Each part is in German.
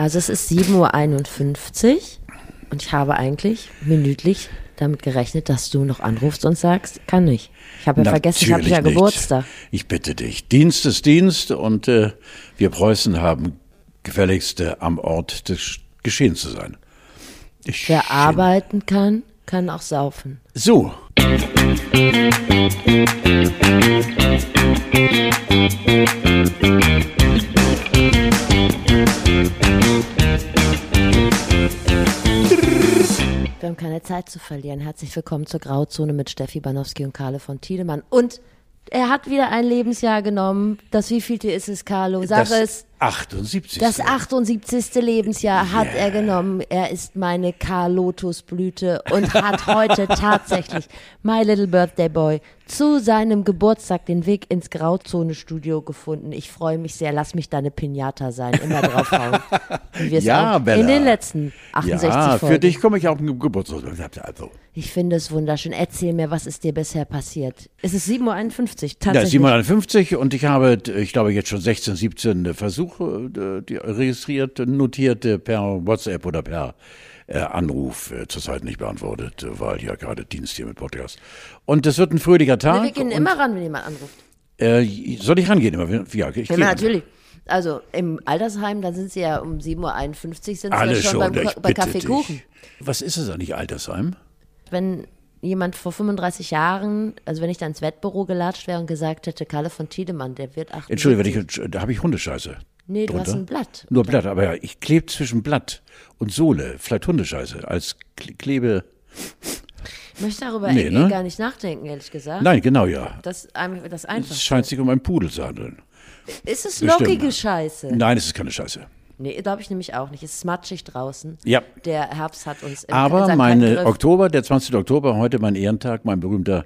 Also es ist 7.51 Uhr und ich habe eigentlich minütlich damit gerechnet, dass du noch anrufst und sagst, kann nicht. Ich habe ja vergessen, ich habe ja nicht. Geburtstag. Ich bitte dich. Dienst ist Dienst und äh, wir Preußen haben gefälligst äh, am Ort des Geschehens zu sein. Ich Wer arbeiten kann, kann auch saufen. So. Wir haben keine Zeit zu verlieren. Herzlich willkommen zur Grauzone mit Steffi Banowski und Karle von Tiedemann. Und er hat wieder ein Lebensjahr genommen. Das wievielte ist es, Carlo? Sag das es. 78. Das 78. Lebensjahr hat er genommen. Er ist meine Karl-Lotus-Blüte und hat heute tatsächlich My Little Birthday Boy zu seinem Geburtstag den Weg ins Grauzone-Studio gefunden. Ich freue mich sehr. Lass mich deine Pinata sein. Immer wir es Ja, Bella. in den letzten 68 ja, Folgen. für dich komme ich auf den Geburtstag. Also, Ich finde es wunderschön. Erzähl mir, was ist dir bisher passiert? Es ist 7.51 Uhr, ja, tatsächlich. 750 und ich habe, ich glaube, jetzt schon 16, 17 Versuche äh, die registriert, notiert äh, per WhatsApp oder per äh, Anruf äh, zurzeit nicht beantwortet, weil ja gerade Dienst hier mit Podcast. Und das wird ein fröhlicher Tag. Wir gehen immer ran, wenn jemand anruft. Äh, soll ich rangehen immer? Ja, ich Ja, natürlich. Also im Altersheim, da sind sie ja um 7.51 Uhr sind sie Alle ja schon, schon, beim, bei Kaffeekuchen. dich. Was ist es eigentlich, Altersheim? Wenn jemand vor 35 Jahren, also wenn ich da ins Wettbüro gelatscht wäre und gesagt hätte, Kalle von Tiedemann, der wird 78. Entschuldige, wenn ich, da habe ich Hundescheiße. Nee, du hast ein Blatt. Nur Blatt, aber ja, ich klebe zwischen Blatt und Sohle, vielleicht Hundescheiße, als Kle- Klebe. Ich möchte darüber Nee, ne? gar nicht nachdenken, ehrlich gesagt. Nein, genau, ja. Das ist einfach das Es scheint sich um einen Pudel zu handeln. Ist es lockige Scheiße? Nein, es ist keine Scheiße. Nee, glaube ich nämlich auch nicht. Es ist matschig draußen. Ja. Der Herbst hat uns im, Aber meine Griff. Oktober, der 20. Oktober, heute mein Ehrentag, mein berühmter,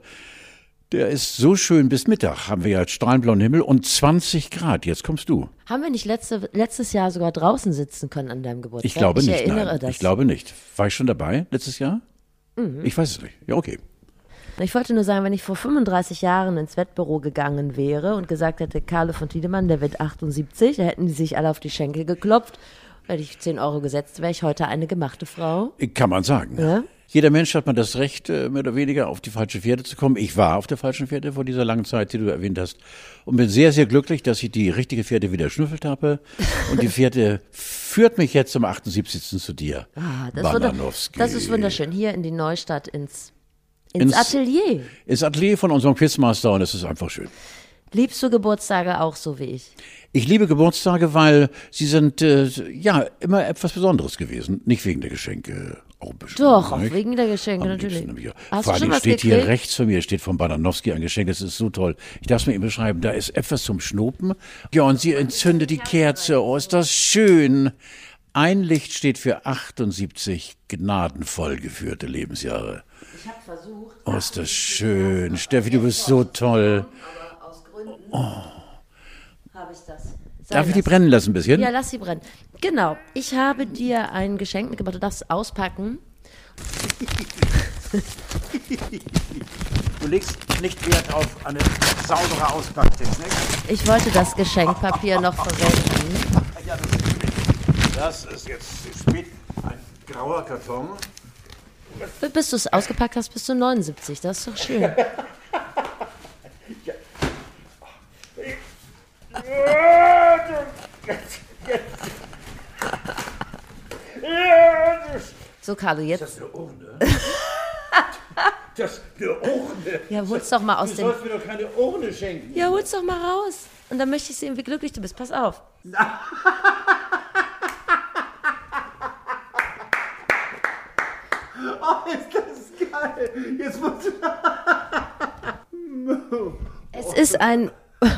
der ist so schön bis Mittag. Haben wir ja strahlenblauen Himmel und 20 Grad. Jetzt kommst du. Haben wir nicht letzte, letztes Jahr sogar draußen sitzen können an deinem Geburtstag? Ich glaube ich nicht. erinnere Nein, das. ich glaube nicht. War ich schon dabei letztes Jahr? Mhm. Ich weiß es nicht. Ja, okay. Ich wollte nur sagen, wenn ich vor 35 Jahren ins Wettbüro gegangen wäre und gesagt hätte, Carlo von Tiedemann, der wird 78, da hätten die sich alle auf die Schenkel geklopft, hätte ich 10 Euro gesetzt, wäre ich heute eine gemachte Frau. Kann man sagen. Ja. Jeder Mensch hat man das Recht, äh, mehr oder weniger auf die falsche Pferde zu kommen. Ich war auf der falschen Pferde vor dieser langen Zeit, die du erwähnt hast. Und bin sehr, sehr glücklich, dass ich die richtige Pferde wieder schnüffelt habe. Und die Pferde führt mich jetzt zum 78. zu dir. Ah, das, Bananowski. das ist wunderschön. Hier in die Neustadt ins, ins, Ins- Atelier. Ist Atelier von unserem Quizmaster und es ist einfach schön. Liebst du Geburtstage auch so wie ich? Ich liebe Geburtstage, weil sie sind äh, ja immer etwas Besonderes gewesen. Nicht wegen der Geschenke, auch. Doch, auch wegen der Geschenke Am natürlich. Hast Vor allem steht gekriegt? hier rechts von mir, steht von Badanowski ein Geschenk, das ist so toll. Ich darf es mir eben beschreiben, da ist etwas zum Schnuppen. Ja, und sie entzündet die Kerze. Oh, ist das schön. Ein Licht steht für 78 gnadenvoll geführte Lebensjahre. Ich habe versucht, Oh, ist das schön. Steffi, du bist so toll. Gründen habe ich das. Sei Darf ich die brennen lassen ein bisschen? Ja, lass sie brennen. Genau. Ich habe dir ein Geschenk mitgebracht. Du darfst es auspacken. Du legst nicht Wert auf eine saubere Auspacktechnik. Ich wollte das Geschenkpapier noch verwenden. Ja, das ist spät. Das ist jetzt zu spät. Ein grauer Karton. Bis du es ausgepackt hast, bist du 79. Das ist doch schön. So, Carlo, jetzt. Das ist eine Urne. Das ist eine Urne. Ja, hol's doch mal aus Du dem. sollst mir doch keine Urne schenken. Ja, hol's doch mal raus. Und dann möchte ich sehen, wie glücklich du bist. Pass auf. Oh, ist das geil. Jetzt musst du... Es ist ein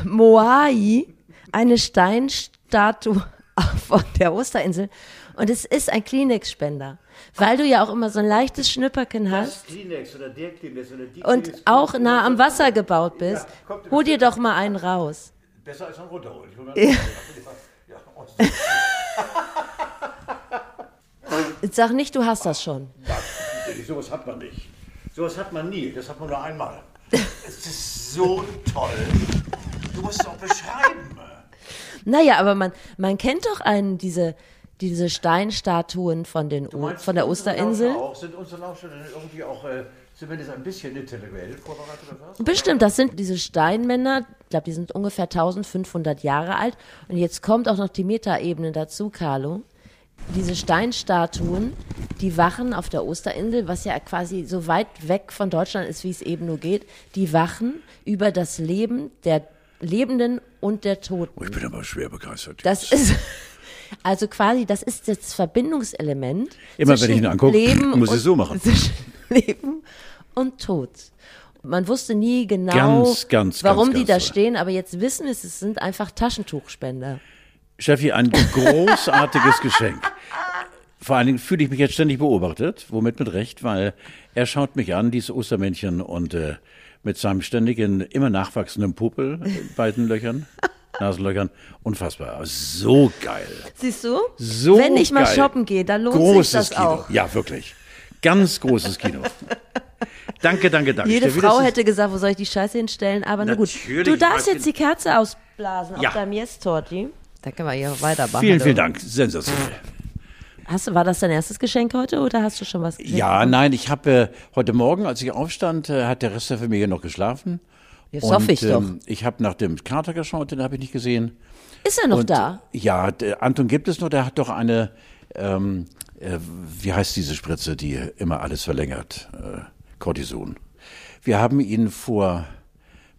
Moai, eine Steinstatue von der Osterinsel. Und es ist ein Kleenex-Spender. Weil du ja auch immer so ein leichtes Schnüpperken hast Kleenex oder der Kleenex oder die und auch nah am Wasser gebaut bist, hol dir doch mal einen raus. Besser als ein runterholen. Ich hol mal- Ja, Jetzt sag nicht, du hast das schon. Natürlich, sowas hat man nicht. Sowas hat man nie. Das hat man nur einmal. Es ist so toll. Du musst es auch beschreiben. Naja, aber man, man kennt doch einen, diese, diese Steinstatuen von, den o von der Osterinsel. Auch, sind unsere denn irgendwie auch äh, zumindest ein bisschen intellektuell vorbereitet oder was? Bestimmt, das sind diese Steinmänner, ich glaube, die sind ungefähr 1500 Jahre alt. Und jetzt kommt auch noch die Metaebene dazu, Carlo. Diese Steinstatuen, die wachen auf der Osterinsel, was ja quasi so weit weg von Deutschland ist, wie es eben nur geht, die wachen über das Leben der Lebenden und der Toten. Oh, ich bin aber schwer begeistert. Das ist also quasi, das ist das Verbindungselement. Immer wenn zwischen ich ihn angucke, Leben muss ich und- so machen. Leben und Tod. Man wusste nie genau, Ganz, ganz, warum ganz, die da stehen, aber jetzt wissen wir es, es sind einfach Taschentuchspender. Steffi, ein großartiges Geschenk. Vor allen Dingen fühle ich mich jetzt ständig beobachtet, womit mit Recht, weil er schaut mich an, dieses Ostermännchen, und äh, mit seinem ständigen, immer nachwachsenden Popel in beiden Löchern, Nasenlöchern, unfassbar. So geil. Siehst du? So Wenn ich mal geil. shoppen gehe, dann lohnt Großes sich das Kino. auch. Ja, wirklich. Ganz großes Kino. danke, danke, danke. Jede Steffi, Frau hätte gesagt, wo soll ich die Scheiße hinstellen? Aber na gut. Du darfst jetzt die Kerze ausblasen Ja. auf deinem Yes-Torti. Da können wir hier weitermachen. Vielen, vielen Dank. Sensationell. Hast, war das dein erstes Geschenk heute oder hast du schon was geschenkt? Ja, nein, ich habe äh, heute Morgen, als ich aufstand, äh, hat der Rest der Familie noch geschlafen. Das hoffe ich doch. ähm, ich habe nach dem Kater geschaut, den habe ich nicht gesehen. Ist er noch Und, da? Ja, der Anton gibt es noch, der hat doch eine, ähm, äh, wie heißt diese Spritze, die immer alles verlängert? Äh, Cortison. Wir haben ihn vor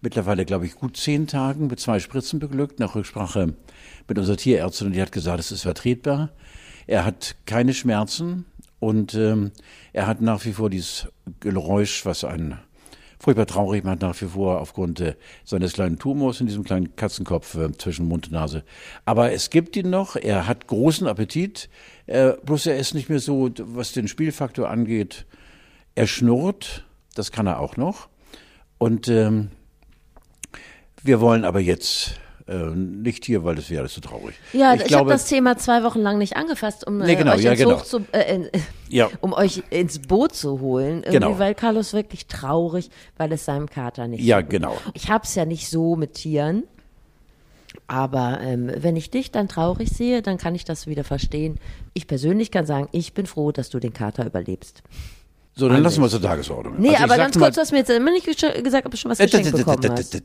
mittlerweile, glaube ich, gut zehn Tagen mit zwei Spritzen beglückt, nach Rücksprache mit unserer Tierärztin, und die hat gesagt, es ist vertretbar. Er hat keine Schmerzen und ähm, er hat nach wie vor dieses Geräusch, was einen furchtbar traurig macht, nach wie vor aufgrund äh, seines kleinen Tumors in diesem kleinen Katzenkopf äh, zwischen Mund und Nase. Aber es gibt ihn noch, er hat großen Appetit, äh, bloß er ist nicht mehr so, was den Spielfaktor angeht, er schnurrt, das kann er auch noch. Und ähm, wir wollen aber jetzt äh, nicht hier, weil das wäre alles zu traurig. Ja, ich, ich, habe das Thema zwei Wochen lang nicht angefasst, um Nee, äh, genau, euch ja, ins genau. Zu, äh, Ja. um euch ins Boot zu holen, Genau. weil Carlos wirklich traurig, weil es seinem Kater nicht Ja, so gut genau. Ich hab's ja nicht so mit Tieren, aber ähm, wenn ich dich dann traurig sehe, dann kann ich das wieder verstehen. Ich persönlich kann sagen, ich bin froh, dass du den Kater überlebst. So, dann lassen wir zur Tagesordnung. Nee, Also aber ganz kurz, du hast mir jetzt immer nicht gesagt, ob du schon was geschenkt bekommen hast.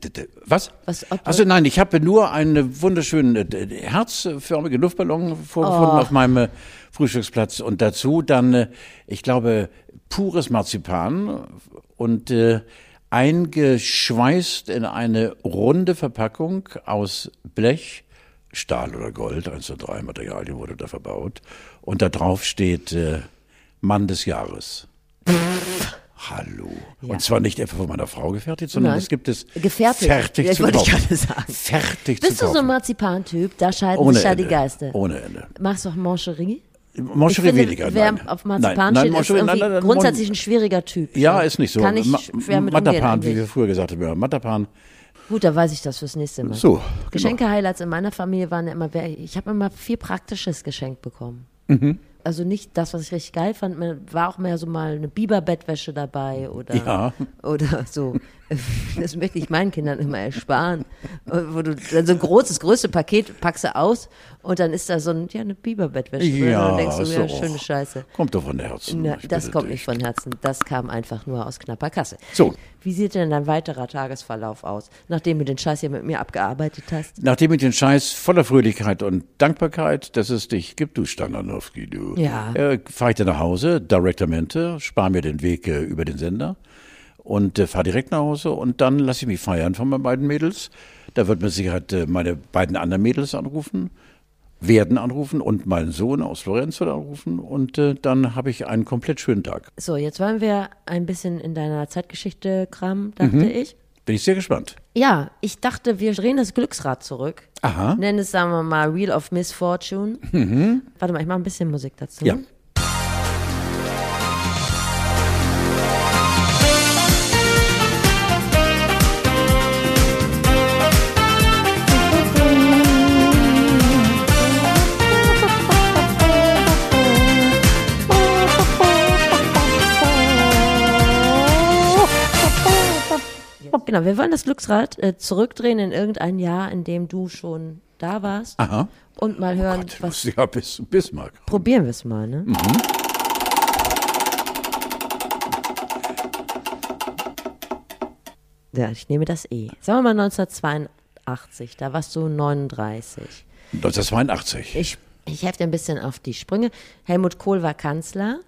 Was? Was, also nein, ich habe nur einen wunderschönen äh, herzförmigen Luftballon vorgefunden Oh. auf meinem äh, Frühstücksplatz und dazu dann, äh, ich glaube, pures Marzipan und äh, eingeschweißt in eine runde Verpackung aus Blech, Stahl oder Gold, eins der drei Materialien wurde da verbaut und da drauf steht äh, Mann des Jahres. Hallo. Und zwar nicht etwa von meiner Frau gefertigt, sondern Nein. das gibt es Gefertigt. fertig Das zu wollte ich kaufen. sagen. Fertig Bist zu du so ein kaufen. Marzipan-Typ? Da scheiden Ohne sich ja die Geister. Ohne Ende. Machst du auch Mancherie? Finde, weniger. wer nein. auf Marzipan nein, nein, steht, nein, nein, nein, grundsätzlich ein schwieriger Typ. Ja, ist nicht so. Kann ich Ma- schwer mit Matapan, wie wir früher gesagt haben. Ja, Matapan. Gut, da weiß ich das fürs nächste Mal. So. Geschenke-Highlights in meiner Familie waren ja immer, wer- ich habe immer viel Praktisches geschenkt bekommen. Mhm. Also nicht das, was ich richtig geil fand, war auch mehr so mal eine Biberbettwäsche dabei oder, Ja. oder so. Das möchte ich meinen Kindern immer ersparen. Wo du dann so ein großes, größte Paket packst du aus und dann ist da so ein, ja, eine Biberbettwäsche drin. Ja, und dann denkst du, ist ja, schöne Scheiße. Kommt doch von Herzen. Na, das kommt dich. nicht von Herzen. Das kam einfach nur aus knapper Kasse. So. Wie sieht denn dein weiterer Tagesverlauf aus, nachdem du den Scheiß hier mit mir abgearbeitet hast? Nachdem ich den Scheiß voller Fröhlichkeit und Dankbarkeit, dass es dich gibt, du Standardowski, du. Ja. Äh, Fahre ich dann nach Hause, Directamente, spare mir den Weg äh, über den Sender und äh, fahre direkt nach Hause und dann lasse ich mich feiern von meinen beiden Mädels. Da wird mit Sicherheit äh, meine beiden anderen Mädels anrufen, werden anrufen und meinen Sohn aus Florenz wird anrufen und äh, dann habe ich einen komplett schönen Tag. So, jetzt wollen wir ein bisschen in deiner Zeitgeschichte kramen, dachte Mhm. ich. Bin ich sehr gespannt. Ja, ich dachte, wir drehen das Glücksrad zurück. Aha. Nennen es, sagen wir mal, Wheel of Misfortune. Warte mal, ich mache ein bisschen Musik dazu. Ja. Genau, wir wollen das Glücksrad äh, zurückdrehen in irgendein Jahr, in dem du schon da warst. Aha. Und mal hören, Gott, was. ja bis Bismarck. Probieren wir es mal, ne? Mhm. Ja, ich nehme das E. Sagen wir mal 1982, da warst du 39. 1982. Ich, ich helfe dir ein bisschen auf die Sprünge. Helmut Kohl war Kanzler.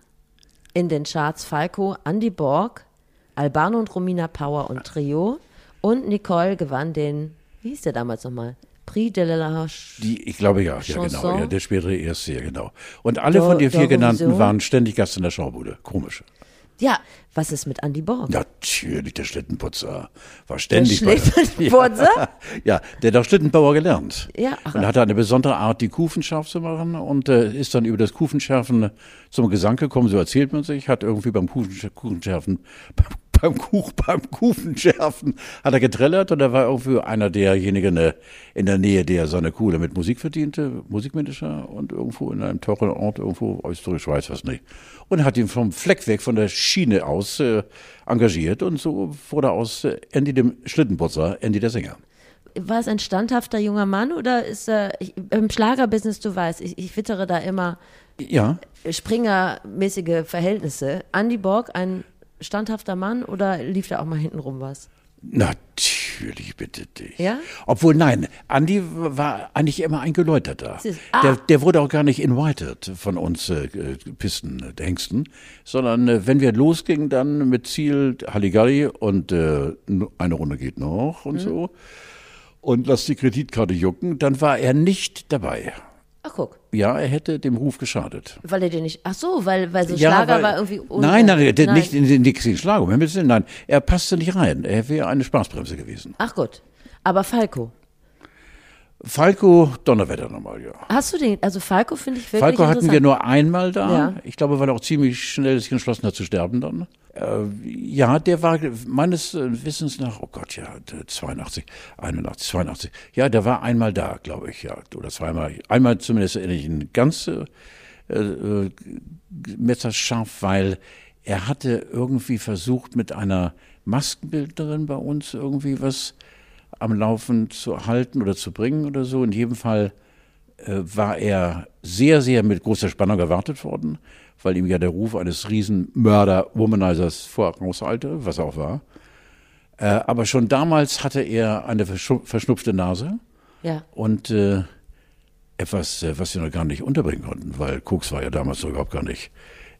In den Charts Falco, Andy Borg, Albano und Romina Power und Trio. Und Nicole gewann den, wie hieß der damals nochmal? Prix de la Ch- Die, ich glaube ja, ja genau, ja, der spätere erste, ja genau. Und alle Do- von den vier genannten waren ständig Gast in der Schaubude. Komisch. Ja, was ist mit Andy Borg? Natürlich, der Schlittenputzer war ständig Der Schlittenputzer? Ja, ja, der hat auch Schlittenbauer gelernt. Ja, ach. und hatte eine besondere Art, die Kufen scharf zu machen und äh, ist dann über das Kufenschärfen zum Gesang gekommen, so erzählt man sich, hat irgendwie beim Kuchen, Kuchenschärfen, beim, beim, Kuch, beim Kufenschärfen hat er getrellert und er war irgendwie einer derjenigen äh, in der Nähe, der seine Kohle mit Musik verdiente, Musikmanager und irgendwo in einem teuren Ort, irgendwo Österreich, weiß was nicht. Und hat ihn vom Fleck weg, von der Schiene aus äh, engagiert und so wurde aus äh, Andy dem Schlittenputzer Andy der Sänger. War es ein standhafter junger Mann oder ist er, ich, im Schlagerbusiness, du weißt, ich, ich wittere da immer Ja, Springer-mäßige Verhältnisse. Andy Borg, ein standhafter Mann oder lief da auch mal hintenrum was? Natürlich, bitte dich. Ja? Obwohl, nein, Andi war eigentlich immer ein Geläuterter. ist- ah. Der, der wurde auch gar nicht invited von uns äh, äh, Pisten, Hengsten, sondern äh, wenn wir losgingen, dann mit Ziel Halligalli und äh, eine Runde geht noch Mhm. und so und lass die Kreditkarte jucken, dann war er nicht dabei. Ach guck, Ja, er hätte dem Ruf geschadet. weil er dir nicht, ach so, weil, weil so Ja, Schlager weil- war irgendwie Nein, nein, der, nicht in den nächsten Schlager. Nein, er passte nicht rein. Er wäre eine Spaßbremse gewesen. Ach gut, aber Falco, Falco Donnerwetter nochmal, ja. hast du den, also Falco finde ich wirklich Falco hatten wir nur einmal da. Ja. Ich glaube, weil er auch ziemlich schnell sich entschlossen hat zu sterben dann. Äh, ja, der war meines Wissens nach, oh Gott, ja, 82, 81, 82. Ja, der war einmal da, glaube ich, ja. Oder zweimal. Einmal zumindest erinnere ich ihn ganz äh, äh, messerscharf, weil er hatte irgendwie versucht, mit einer Maskenbildnerin bei uns irgendwie was am Laufen zu halten oder zu bringen oder so. In jedem Fall äh, war er sehr, sehr mit großer Spannung erwartet worden, weil ihm ja der Ruf eines Riesenmörder-Womanizers vorauseilte, was er auch war. Äh, aber schon damals hatte er eine verschnupfte Nase Ja, und äh, etwas, äh, was wir noch gar nicht unterbringen konnten, weil Koks war ja damals noch überhaupt gar nicht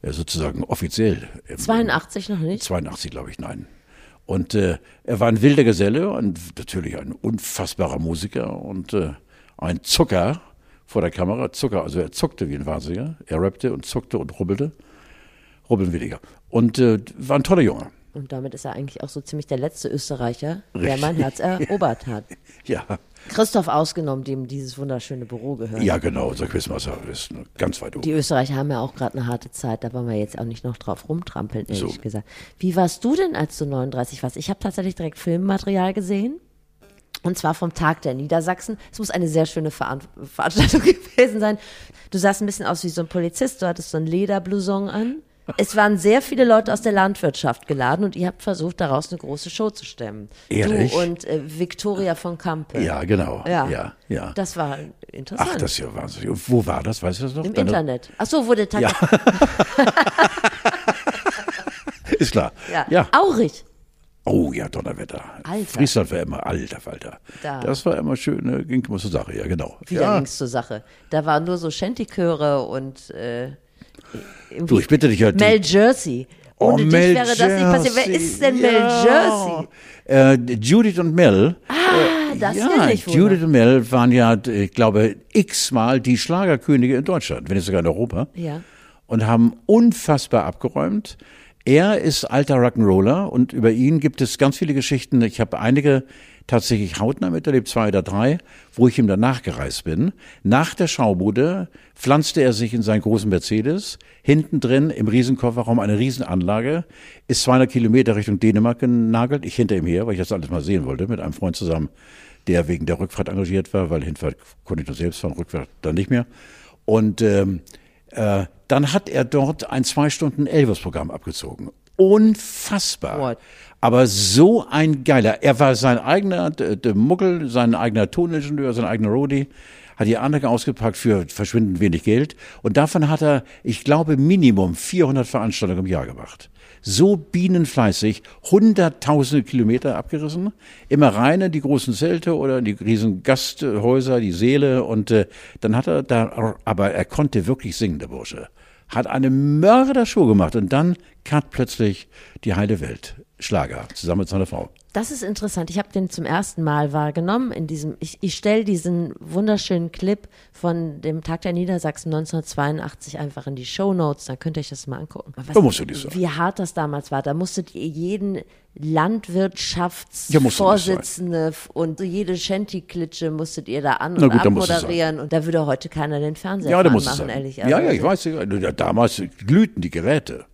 äh, sozusagen offiziell. im- 82 noch nicht? 82, glaube ich, nein. Und äh, er war ein wilder Geselle und natürlich ein unfassbarer Musiker und äh, ein Zucker vor der Kamera. Zucker, also er zuckte wie ein Wahnsinniger. Er rappte und zuckte und rubbelte. Rubbeln weniger. Und äh, war ein toller Junge. Und damit ist er eigentlich auch so ziemlich der letzte Österreicher, der Richtig. mein Herz erobert hat. Ja, Christoph ausgenommen, dem dieses wunderschöne Büro gehört. ja genau, unser Quizmaster ist ganz weit oben. Die Österreicher haben ja auch gerade eine harte Zeit, da wollen wir jetzt auch nicht noch drauf rumtrampeln, ehrlich So. gesagt. Wie warst du denn, als du 39 warst? Ich habe tatsächlich direkt Filmmaterial gesehen. Und zwar vom Tag der Niedersachsen. Es muss eine sehr schöne Veran Veranstaltung gewesen sein. Du sahst ein bisschen aus wie so ein Polizist. Du hattest so ein Lederblouson an. Es waren sehr viele Leute aus der Landwirtschaft geladen und ihr habt versucht, daraus eine große Show zu stemmen. Ehrlich? Du und äh, Victoria von Kampe. ja, genau. Ja. ja, ja. Das war interessant. Ach, das ist ja wahnsinnig. Und wo war das? Weißt du das noch? Im Deine- Internet. Ach so, wurde Tag Ja. Ist klar. Ja. ja. Aurich. Oh ja, Donnerwetter. Alter. Friesland war immer, alter Falter. Da. Das war immer schön, äh, ging immer zur Sache, ja, genau. Wieder ja. ging's zur Sache. Da waren nur so Shantychöre und äh, Du, ich bitte dich halt. Mel Jersey. Ohne dich Mel wäre das nicht passiert. Wer Jersey. ist denn Mel Ja. Jersey? Äh, Judith und Mel. Ah, das ja, ich wohl. Judith und Mel waren ja, ich glaube, x-mal die Schlagerkönige in Deutschland, wenn nicht sogar in Europa. Ja. Und haben unfassbar abgeräumt. Er ist alter Rock'n'Roller und über ihn gibt es ganz viele Geschichten. Ich habe einige tatsächlich hautnah miterlebt, zwei oder drei, wo ich ihm danach gereist bin. Nach der Schaubude pflanzte er sich in seinen großen Mercedes, hinten drin im Riesenkofferraum eine Riesenanlage, ist 200 Kilometer Richtung Dänemark genagelt, ich hinter ihm her, weil ich das alles mal sehen wollte, mit einem Freund zusammen, der wegen der Rückfahrt engagiert war, weil Hinfahrt konnte ich nur selbst fahren, Rückfahrt dann nicht mehr. Und ähm, äh, dann hat er dort ein zwei Stunden Elvis-Programm abgezogen. unfassbar. What? Aber so ein geiler. Er war sein eigener d- Muggel, sein eigener Toningenieur, sein eigener Rodi. Hat die Anlage ausgepackt für verschwindend wenig Geld. Und davon hat er, ich glaube, Minimum 400 Veranstaltungen im Jahr gemacht. So bienenfleißig, hunderttausende Kilometer abgerissen, immer rein in die großen Zelte oder in die riesen Gasthäuser, die Seele und äh, dann hat er da, aber er konnte wirklich singen, der Bursche. Hat eine Mördershow gemacht und dann cut plötzlich die heile Welt. Schlager, zusammen mit seiner Frau. Das ist interessant. Ich habe den zum ersten Mal wahrgenommen in diesem. Ich, ich stelle diesen wunderschönen Clip von dem Tag der Niedersachsen 1982 einfach in die Show Notes. Dann könnt ihr euch das mal angucken. Was, Da musst du nicht sagen. Wie hart das damals war. Da musstet ihr jeden Ja, Landwirtschaftsvorsitzende und jede Shanty-Klitsche musstet ihr da an und gut, abmoderieren. Und da würde heute keiner den Fernseher Ja, sein. ehrlich. Ja, ja, Also ich weiß. Damals glühten die Geräte.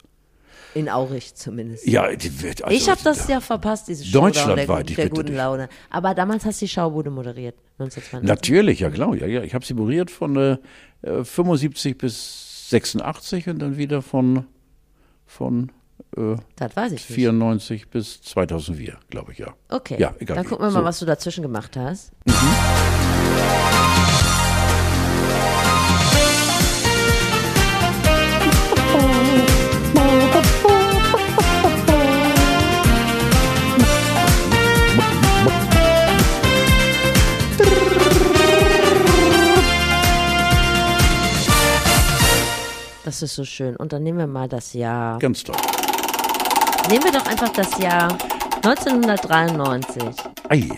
In Aurich zumindest. Ja, die wird- also, ich habe das ja verpasst, diese Show Deutschlandweit, der, der guten. Laune. Aber damals hast du die Schaubude moderiert, 1992. Natürlich, ja klar. Ja, ja. Ich habe sie moderiert von äh, äh, 75 bis 86 und dann wieder von, von äh, Das weiß ich nicht. 94 bis 2004, glaube ich, ja. Okay, Ja, egal. dann gucken wir So. mal, was du dazwischen gemacht hast. Das ist so schön. Und dann nehmen wir mal das Jahr. Ganz toll. Nehmen wir doch einfach das Jahr 1993. Ei.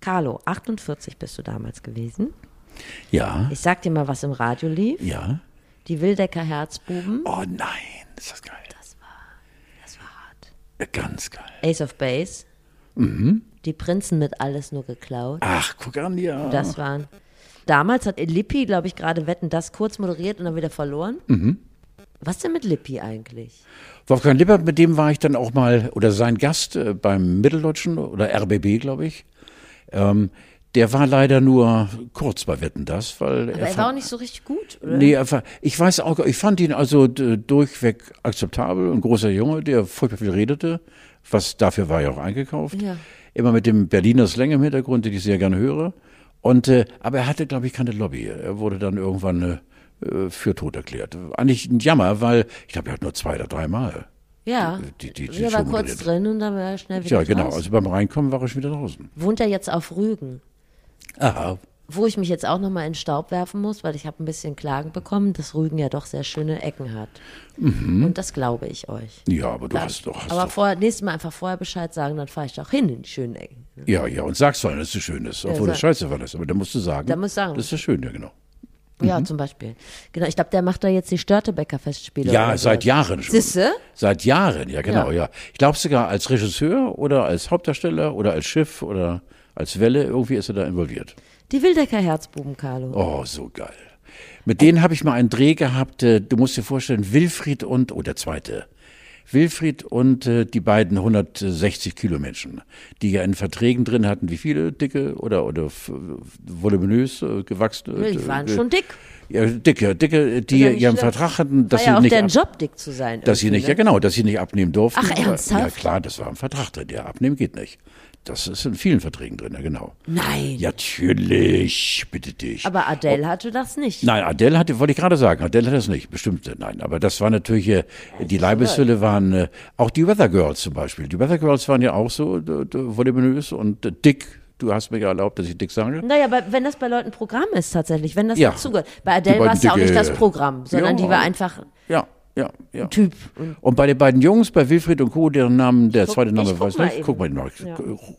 Carlo, 48 bist du damals gewesen. Ja, Ich sag dir mal, was im Radio lief. ja. Die Wildecker Herzbuben. Oh nein, ist das geil. Das war, das war hart. Ja, Ganz geil. Ace of Base. Mhm. Die Prinzen mit alles nur geklaut. Ach, guck an, ja. Das waren. Damals hat Lippi, glaube ich, gerade Wetten das kurz moderiert und dann wieder verloren. Mhm. Was denn mit Lippi eigentlich? Wolfgang Lippert, mit dem war ich dann auch mal, oder sein Gast äh, beim Mitteldeutschen oder RBB, glaube ich. Ähm, der war leider nur kurz bei Wetten das, weil Aber er war auch nicht so richtig gut, oder? Nee, er war, ich weiß auch, ich fand ihn also durchweg akzeptabel, ein großer Junge, der furchtbar viel redete, was dafür war er auch eingekauft. Ja. Immer mit dem Berliner Slang im Hintergrund, den ich sehr gerne höre. Und äh, aber er hatte, glaube ich, keine Lobby. Er wurde dann irgendwann äh, für tot erklärt. Eigentlich ein Jammer, weil ich glaube, er hat nur zwei oder dreimal. Ja, die- die- die er war kurz drin und dann war er schnell wieder Ja, genau. raus. Also beim Reinkommen war er schon wieder draußen. Wohnt er jetzt auf Rügen? Aha. Wo ich mich jetzt auch nochmal in den Staub werfen muss, weil ich habe ein bisschen Klagen bekommen, dass Rügen ja doch sehr schöne Ecken hat. Und das glaube ich euch. Ja, aber Mhm. du Glaub hast doch. Hast Aber doch vorher, nächstes Mal einfach vorher Bescheid sagen, dann fahre ich doch hin in die schönen Ecken. ja, ja, und sagst allem, dass es schön ist, obwohl sag- das scheiße war das. Aber da musst du sagen. Da musst du sagen. Das ist ja schön, ja, genau. Ja, zum Beispiel. Genau, ich glaube, der macht da jetzt die Störtebecker Festspiele. Ja, seit. Jahren schon. Siehste? Seit Jahren, ja, genau, Ja. ja. Ich glaube sogar als Regisseur oder als Hauptdarsteller oder als Schiff oder als Welle, irgendwie ist er da involviert. Die Wildecker Herzbuben, Carlo. Oh, so geil. Mit denen habe ich mal einen Dreh gehabt, äh, du musst dir vorstellen, Wilfried und, oh, der zweite. Wilfried und äh, die beiden 160 Kilo Menschen, die ja in Verträgen drin hatten, wie viele dicke oder, oder voluminös äh, gewachsene. Die waren äh, schon dick. Ja, dicke, dicke, die ja ja ihren schlimm. Vertrag hatten, dass war sie ja auch nicht dein ab- Job, dick zu sein. dass sie nicht, ja ne? genau, dass sie nicht abnehmen durften. Ach, ernsthaft? Ja klar, das war im Vertrag drin. Ja, abnehmen geht nicht. Das ist in vielen Verträgen drin, ja genau. Nein. Ja, natürlich, bitte dich. Aber Adele hatte das nicht. Nein, Adele hatte, wollte ich gerade sagen, Adele hat das nicht, bestimmt, nein. Aber das war natürlich, äh, die Leibeshülle waren, äh, auch die Weather Girls zum Beispiel. Die Weather Girls waren ja auch so voluminös und äh, dick. Du hast mir ja erlaubt, dass ich dick sage. Naja, aber wenn das bei Leuten Programm ist tatsächlich, wenn das Ja. dazugehört. Bei Adele war es ja auch nicht das Programm, sondern Ja. die war einfach Ja, ja, ja. Typ. Und Und bei den beiden Jungs, bei Wilfried und Co., deren Namen, der guck- zweite Name weiß nicht, eben. guck mal Ja.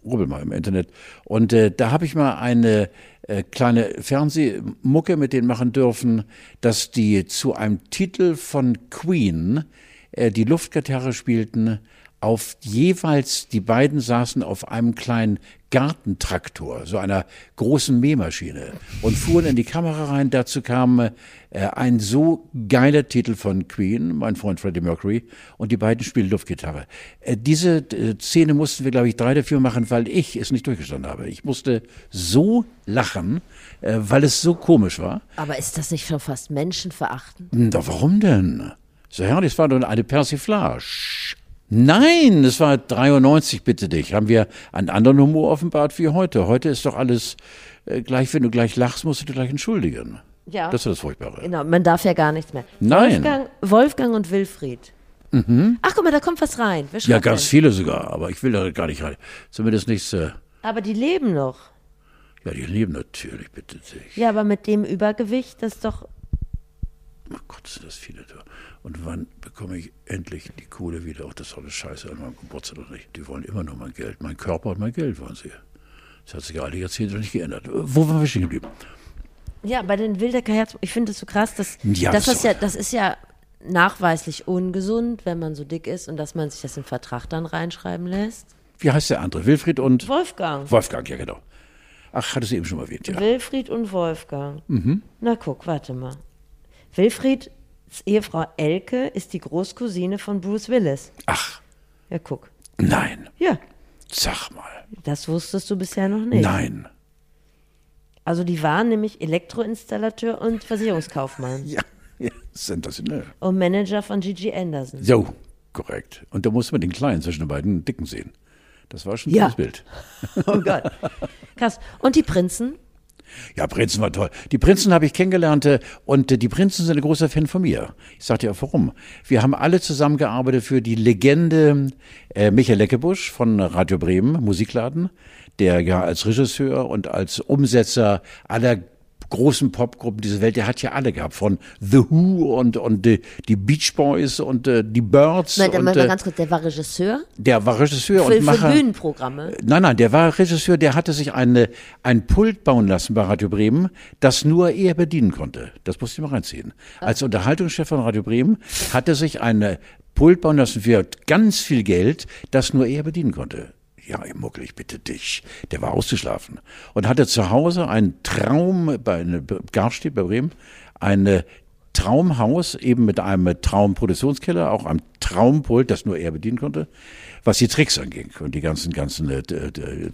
rubbel mal im Internet. Und äh, da habe ich mal eine äh, kleine Fernsehmucke mit denen machen dürfen, dass die zu einem Titel von Queen äh, die Luftgitarre spielten. Auf jeweils, die beiden saßen auf einem kleinen Gartentraktor, so einer großen Mähmaschine und fuhren in die Kamera rein. Dazu kam äh, ein so geiler Titel von Queen, mein Freund Freddie Mercury, und die beiden spielen Luftgitarre. Äh, diese äh, Szene mussten wir, glaube ich, drei dafür machen, weil ich es nicht durchgestanden habe. Ich musste so lachen, äh, weil es so komisch war. aber ist das nicht schon fast menschenverachtend? Hm, Da, warum denn? So herrlich, es war nur eine Persiflage. Nein, es war 93, bitte dich. Haben wir einen anderen Humor offenbart wie heute. Heute ist doch alles äh, gleich, wenn du gleich lachst, musst du dich gleich entschuldigen. Ja. Das ist das Furchtbare. Genau, man darf ja gar nichts mehr. Nein. Wolfgang, Wolfgang und Wilfried. Ach, guck mal, da kommt was rein. Mhm. Ja, ganz denn? viele sogar, aber ich will da gar nicht rein. Zumindest nichts. Äh, Aber die leben noch. ja, die leben natürlich, bitte dich. Ja, aber mit dem Übergewicht, das ist doch. Sind das viele da. Und wann bekomme ich endlich die Kohle wieder? Auch das ist alles Scheiße an meinem Geburtstag noch nicht. Die wollen immer nur mein Geld. Mein Körper und mein Geld wollen sie. Das hat sich alle Jahrzehnte nicht geändert. Wo waren wir stehen geblieben? Ja, bei den Wildecker Herz, ich finde es so krass, dass Ja, das, das ist ja, das ist ja nachweislich ungesund, wenn man so dick ist und dass man sich das im Vertrag dann reinschreiben lässt. Wie heißt der andere? Wilfried und Wolfgang. Wolfgang, ja genau. Ach, hatte sie eben schon mal erwähnt, ja. Wilfried und Wolfgang. Mhm. Na guck, warte mal. Wilfrieds Ehefrau Elke ist die Großcousine von Bruce Willis. Ach, Ja, guck. nein. Ja, Sag mal. das wusstest du bisher noch nicht. Nein. Also die waren nämlich Elektroinstallateur und Versicherungskaufmann Ja, ja sensationell. und Manager von Gigi Anderson. So, korrekt. Und da musste man den Kleinen zwischen den beiden Dicken sehen. Das war schon ein Ja. tolles Bild. Oh Gott. Krass. Und die Prinzen? Ja, Prinzen war toll. Die Prinzen habe ich kennengelernt äh, und äh, die Prinzen sind ein großer Fan von mir. Ich sag dir auch warum. Wir haben alle zusammengearbeitet für die Legende äh, Michael Leckebusch von Radio Bremen, Musikladen, der ja als Regisseur und als Umsetzer aller großen Popgruppen dieser Welt, der hat ja alle gehabt, von The Who und, und die, die Beach Boys und äh, die Birds. Moment, und, mal äh, ganz kurz, der war Regisseur der war Regisseur für, und für Macher. Bühnenprogramme. Nein, nein, der war Regisseur, der hatte sich eine, ein Pult bauen lassen bei Radio Bremen, das nur er bedienen konnte. Das musste ich mal reinziehen. Als Unterhaltungschef von Radio Bremen hatte sich eine Pult bauen lassen für ganz viel Geld, das nur er bedienen konnte. Ja, Muckel, ich bitte dich. Der war auszuschlafen. Und hatte zu Hause einen Traum bei einer Garstedt bei Bremen, eine Traumhaus, eben mit einem Traumproduktionskeller, auch einem Traumpult, das nur er bedienen konnte, was die Tricks anging und die ganzen, ganzen äh,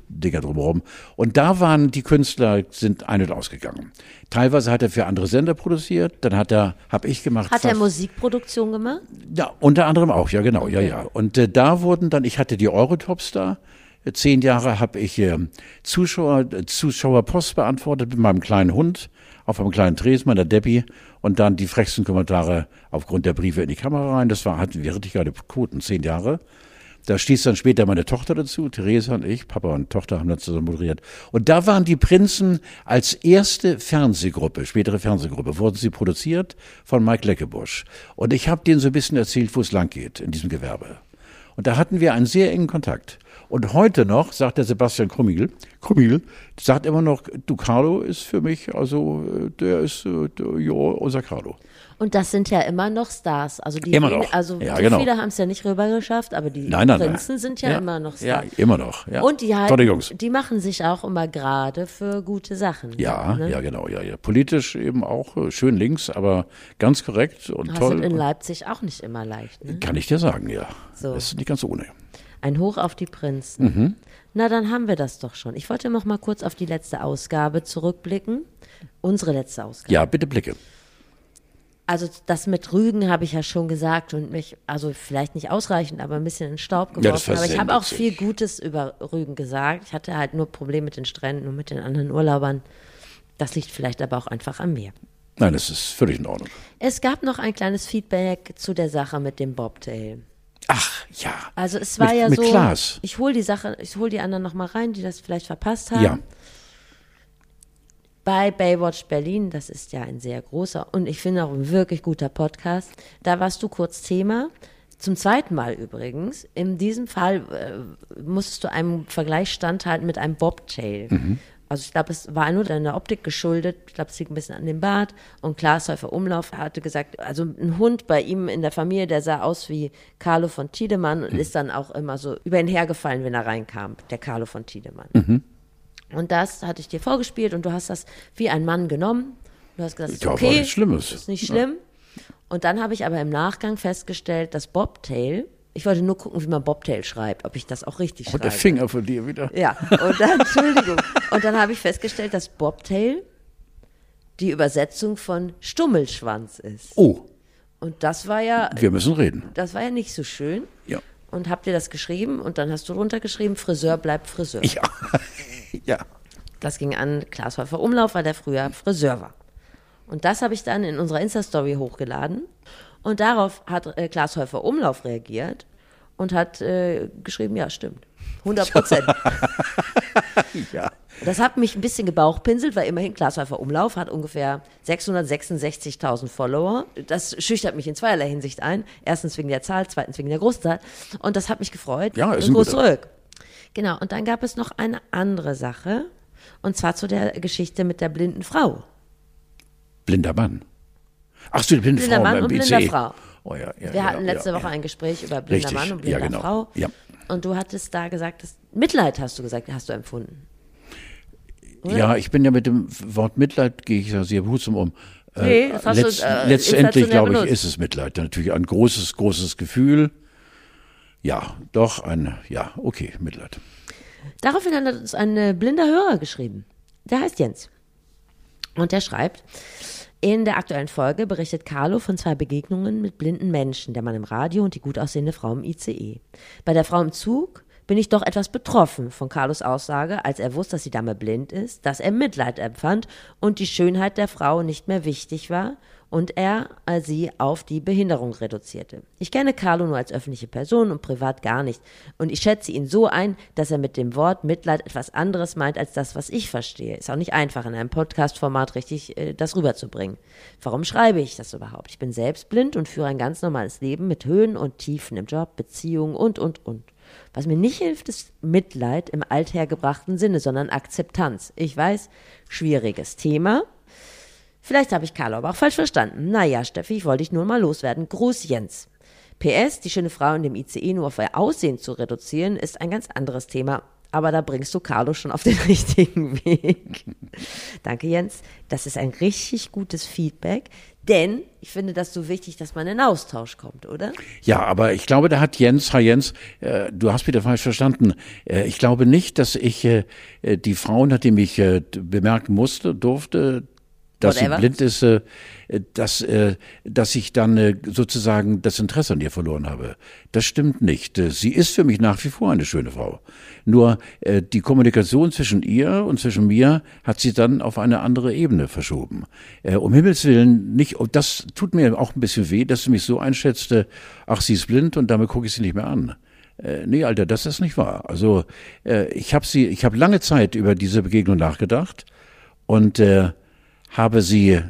Dinger drumherum. Und da waren die Künstler, sind ein- und ausgegangen. Teilweise hat er für andere Sender produziert, dann hat er, habe ich gemacht. Hat er Musikproduktion gemacht? ja, unter anderem auch, ja genau, ja, ja. Und äh, da wurden dann, ich hatte die Eurotops da, äh, zehn Jahre habe ich äh, Zuschauer, Zuschauerpost beantwortet mit meinem kleinen Hund auf einem kleinen Tresen, meiner Debbie und dann die frechsten Kommentare aufgrund der Briefe in die Kamera rein. Das war, hatten wir richtig geile Quoten, zehn Jahre. Da stieß dann später meine Tochter dazu, Theresa und ich, Papa und Tochter haben dann zusammen moderiert. Und da waren die Prinzen als erste Fernsehgruppe, spätere Fernsehgruppe, wurden sie produziert von Mike Leckebusch. Und ich habe denen so ein bisschen erzählt, wo es lang geht in diesem Gewerbe. Und da hatten wir einen sehr engen Kontakt. Und heute noch, sagt der Sebastian Krummigel, Krummigel, sagt immer noch, du Carlo ist für mich, also äh, der ist, äh, der, ja, unser Carlo. Und das sind ja immer noch Stars. Also die Immer wen- noch. Also Ja, genau. viele haben es ja nicht rüber geschafft, aber die Nein, nein, nein. Prinzen sind ja, immer noch Ja, Stars. immer noch. Ja. Und die halt, die machen sich auch immer gerade für gute Sachen. Ja, ne? ja, genau, ja, ja. Politisch eben auch äh, schön links, aber ganz korrekt und Hast toll. du in Leipzig auch nicht immer leicht. Ne? Kann ich dir sagen, ja. So. Das ist nicht ganz ohne. Ein Hoch auf die Prinzen. Mhm. Na, dann haben wir das doch schon. Ich wollte noch mal kurz auf die letzte Ausgabe zurückblicken. Unsere letzte Ausgabe. Ja, bitte Blicke. Also das mit Rügen habe ich ja schon gesagt und mich, also vielleicht nicht ausreichend, aber ein bisschen in Staub Ja, geworfen. aber ich habe auch viel Gutes über Rügen gesagt. Ich hatte halt nur Probleme mit den Stränden und mit den anderen Urlaubern. Das liegt vielleicht aber auch einfach an mir. Nein, das ist völlig in Ordnung. Es gab noch ein kleines Feedback zu der Sache mit dem Bobtail. Ach, ja. Also es war Mit- ja mit so, Klaas. ich hole die Sache, ich hole die anderen noch mal rein, die das vielleicht verpasst haben. Ja. Bei Baywatch Berlin, das ist ja ein sehr großer und ich finde auch ein wirklich guter Podcast. Da warst du kurz Thema. Zum zweiten Mal übrigens. In diesem Fall äh, musstest du einem Vergleich standhalten mit einem Bobtail. Also ich glaube, es war nur deiner Optik geschuldet. Ich glaube, es liegt ein bisschen an dem Bart. Und Klaas Häufer Umlauf hatte gesagt, also ein Hund bei ihm in der Familie, der sah aus wie Carlo von Tiedemann und ist dann auch immer so über ihn hergefallen, wenn er reinkam, der Carlo von Tiedemann. Und das hatte ich dir vorgespielt und du hast das wie ein Mann genommen. Du hast gesagt, ist Ja, okay, Schlimmes. ist nicht schlimm. Und dann habe ich aber im Nachgang festgestellt, dass Bobtail, ich wollte nur gucken, wie man Bobtail schreibt, ob ich das auch richtig Und schreibe. der Finger von dir wieder. Ja, und dann, Entschuldigung. Und dann habe ich festgestellt, dass Bobtail die Übersetzung von Stummelschwanz ist. Oh, Und das war ja, wir müssen reden. das war ja nicht so schön. Ja. und hab dir das geschrieben und dann hast du drunter geschrieben, Friseur bleibt Friseur. Ja. ja. Das ging an Klaas Häufer Umlauf, weil der früher Friseur war. Und das habe ich dann in unserer Insta-Story hochgeladen. Und darauf hat äh, Klaas Häufer Umlauf reagiert und hat äh, geschrieben, ja, stimmt. 100 Prozent. ja. Das hat mich ein bisschen gebauchpinselt, weil immerhin Klaas Häufer Umlauf hat ungefähr 666.000 Follower. Das schüchtert mich in zweierlei Hinsicht ein. Erstens wegen der Zahl, zweitens wegen der Großzahl. Und das hat mich gefreut. Ja, ist ein guter. zurück. Genau. Und dann gab es noch eine andere Sache. Und zwar zu der Geschichte mit der blinden Frau. Blinder Mann. Ach so, die blinde Blinder Frau Mann und blinder Frau. Oh, ja, ja, Wir hatten letzte Woche ein Gespräch über blinder Richtig. Mann und blinder genau. Frau. Und du hattest da gesagt, dass Mitleid hast du gesagt, hast du empfunden. Ja, ich bin ja mit dem Wort Mitleid, gehe ich ja sehr behutsam um. Äh, Nee, das hast du, letzt, äh, letztendlich, glaube ich, ist es Mitleid. Natürlich ein großes, großes Gefühl. Ja, doch, ein, ja, okay, Mitleid. Daraufhin hat uns ein äh, blinder Hörer geschrieben. Der heißt Jens. Und der schreibt, in der aktuellen Folge berichtet Carlo von zwei Begegnungen mit blinden Menschen, der Mann im Radio und die gut aussehende Frau im ICE. Bei der Frau im Zug bin ich doch etwas betroffen von Carlos Aussage, als er wusste, dass die Dame blind ist, dass er Mitleid empfand und die Schönheit der Frau nicht mehr wichtig war und er sie auf die Behinderung reduzierte. Ich kenne Carlo nur als öffentliche Person und privat gar nicht und ich schätze ihn so ein, dass er mit dem Wort Mitleid etwas anderes meint als das, was ich verstehe. Ist auch nicht einfach in einem Podcast-Format richtig äh, das rüberzubringen. Warum schreibe ich das überhaupt? Ich bin selbst blind und führe ein ganz normales Leben mit Höhen und Tiefen im Job, Beziehungen und, und, und. Was mir nicht hilft, ist Mitleid im althergebrachten Sinne, sondern Akzeptanz. Ich weiß, schwieriges Thema. Vielleicht habe ich Carlo aber auch falsch verstanden. Naja, Steffi, ich wollte dich nur mal loswerden. Gruß Jens. PS, die schöne Frau in dem ICE nur auf ihr Aussehen zu reduzieren, ist ein ganz anderes Thema. Aber da bringst du Carlo schon auf den richtigen Weg. Danke, Jens. Das ist ein richtig gutes Feedback. Denn ich finde das so wichtig, dass man in Austausch kommt, oder? Ja, aber ich glaube, da hat Jens, Herr Jens, äh, du hast wieder falsch verstanden. Äh, ich glaube nicht, dass ich äh, äh, die Frau, nachdem ich äh, bemerken musste, durfte, dass Whatever. sie blind ist, äh, dass, äh, dass ich dann äh, sozusagen das Interesse an ihr verloren habe. Das stimmt nicht. Äh, Sie ist für mich nach wie vor eine schöne Frau. Nur äh, die Kommunikation zwischen ihr und zwischen mir hat sie dann auf eine andere Ebene verschoben. Äh, um Himmels Willen nicht, und das tut mir auch ein bisschen weh, dass sie mich so einschätzte, ach, sie ist blind und damit gucke ich sie nicht mehr an. Äh, nee, Alter, das ist nicht wahr. Also äh, ich habe sie, ich habe lange Zeit über diese Begegnung nachgedacht und äh, habe sie,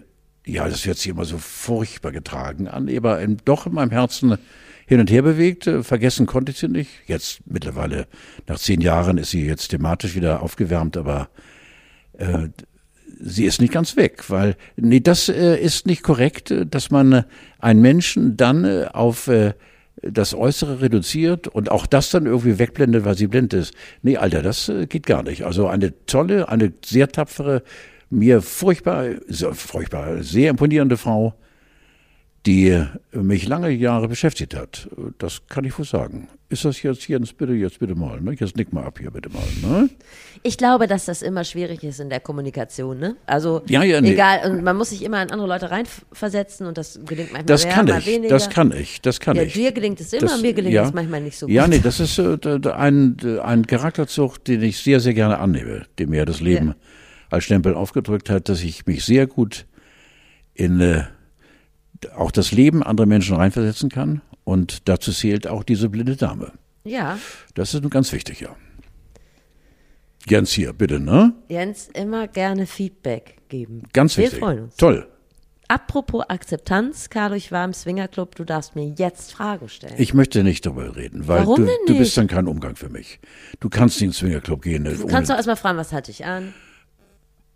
ja, das wird sich immer so furchtbar getragen an, aber doch in meinem Herzen hin und her bewegt. Äh, Vergessen konnte ich sie nicht. Jetzt mittlerweile, nach zehn Jahren ist sie jetzt thematisch wieder aufgewärmt, aber äh, sie ist nicht ganz weg, weil, nee, das äh, ist nicht korrekt, äh, dass man äh, einen Menschen dann äh, auf das Äußere reduziert und auch das dann irgendwie wegblendet, weil sie blind ist. Nee, Alter, das geht gar nicht. Also eine tolle, eine sehr tapfere, mir furchtbar, so, furchtbar, sehr imponierende Frau, die mich lange Jahre beschäftigt hat. Das kann ich wohl sagen. Ist das jetzt, Jens, bitte, jetzt bitte mal, ne? Jetzt nick mal ab hier, bitte mal, ne? Ich glaube, dass das immer schwierig ist in der Kommunikation, ne? Also Ja, ja, nee. egal, und man muss sich immer in andere Leute reinversetzen und das gelingt manchmal Das mehr, kann ich, weniger. das kann ich, das kann ja, ich. dir gelingt es immer, Das- mir gelingt ja. es manchmal nicht so gut. Ja, nee, das ist äh, ein, ein Charakterzug, den ich sehr, sehr gerne annehme, dem mir das Leben Ja. Als Stempel aufgedrückt hat, dass ich mich sehr gut in äh, auch das Leben anderer Menschen reinversetzen kann. Und dazu zählt auch diese blinde Dame. Ja, Das ist nun ganz wichtig, ja. Jens hier, bitte, ne? Jens, immer gerne Feedback geben. Ganz Wir wichtig. freuen uns. Toll. Apropos Akzeptanz, Carlo, ich war im Swingerclub, du darfst mir jetzt Fragen stellen. Ich möchte nicht darüber reden, weil Warum du, denn du nicht? bist dann kein Umgang für mich. Du kannst nicht in den Swingerclub gehen. du kannst doch erstmal fragen, was hatte ich an?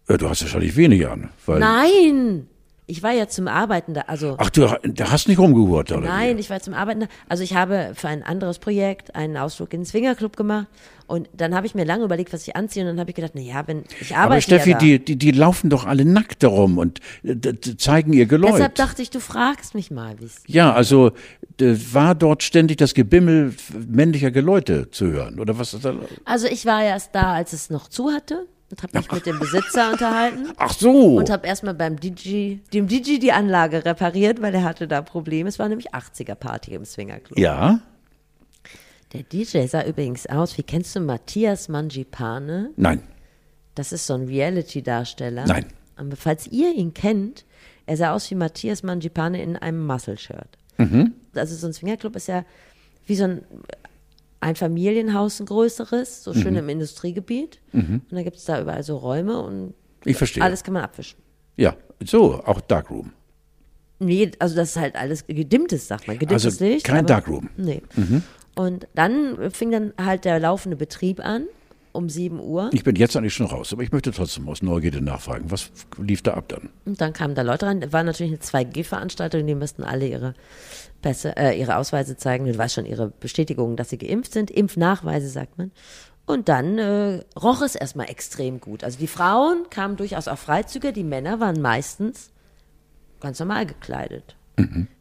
Äh, Du hast wahrscheinlich wenig an. Nein! Ich war ja zum Arbeiten da, also Ach, du da hast nicht rumgehurt, oder? Nein, ich war zum Arbeiten. da. Also ich habe für ein anderes Projekt einen Ausflug in den Swingerclub gemacht und dann habe ich mir lange überlegt, was ich anziehe und dann habe ich gedacht, na ja, wenn ich arbeite Aber Steffi, ja die, die, die laufen doch alle nackt darum und äh, zeigen ihr Geläut. Deshalb dachte ich, du fragst mich mal, wie es ja, also war dort ständig das Gebimmel männlicher Geläute zu hören, oder was ist da? Also ich war erst da, als es noch zu hatte und habe mich mit dem Besitzer unterhalten Ach so. und habe erstmal beim DJ, dem DJ die Anlage repariert, weil er hatte da Probleme. Es war nämlich 80er Party im Swingerclub. ja, Der DJ sah übrigens aus, wie kennst du Matthias Mangipane? Nein, Das ist so ein Reality-Darsteller. Nein. Aber falls ihr ihn kennt, er sah aus wie Matthias Mangipane in einem Muscle-Shirt. Mhm. Also so ein Swingerclub ist ja wie so ein, ein Familienhaus, ein größeres, so Mhm. schön im Industriegebiet. Und da gibt es da überall so Räume und ich verstehe. alles kann man abwischen. Ja, so, auch Darkroom. Nee, also das ist halt alles gedimmtes, sagt man. Gedimmtes Also Licht. kein aber- Darkroom. Nee. Und dann fing dann halt der laufende Betrieb an, um 7 Uhr. Ich bin jetzt eigentlich schon raus, aber ich möchte trotzdem aus Neugierde nachfragen. Was lief da ab dann? Und dann kamen da Leute rein. War natürlich eine 2G-Veranstaltung, die mussten alle ihre Pässe, äh, ihre Ausweise zeigen. Du weißt schon, ihre Bestätigung, dass sie geimpft sind. Impfnachweise, sagt man. Und dann äh, roch es erstmal extrem gut. Also die Frauen kamen durchaus auf Freizüge, die Männer waren meistens ganz normal gekleidet.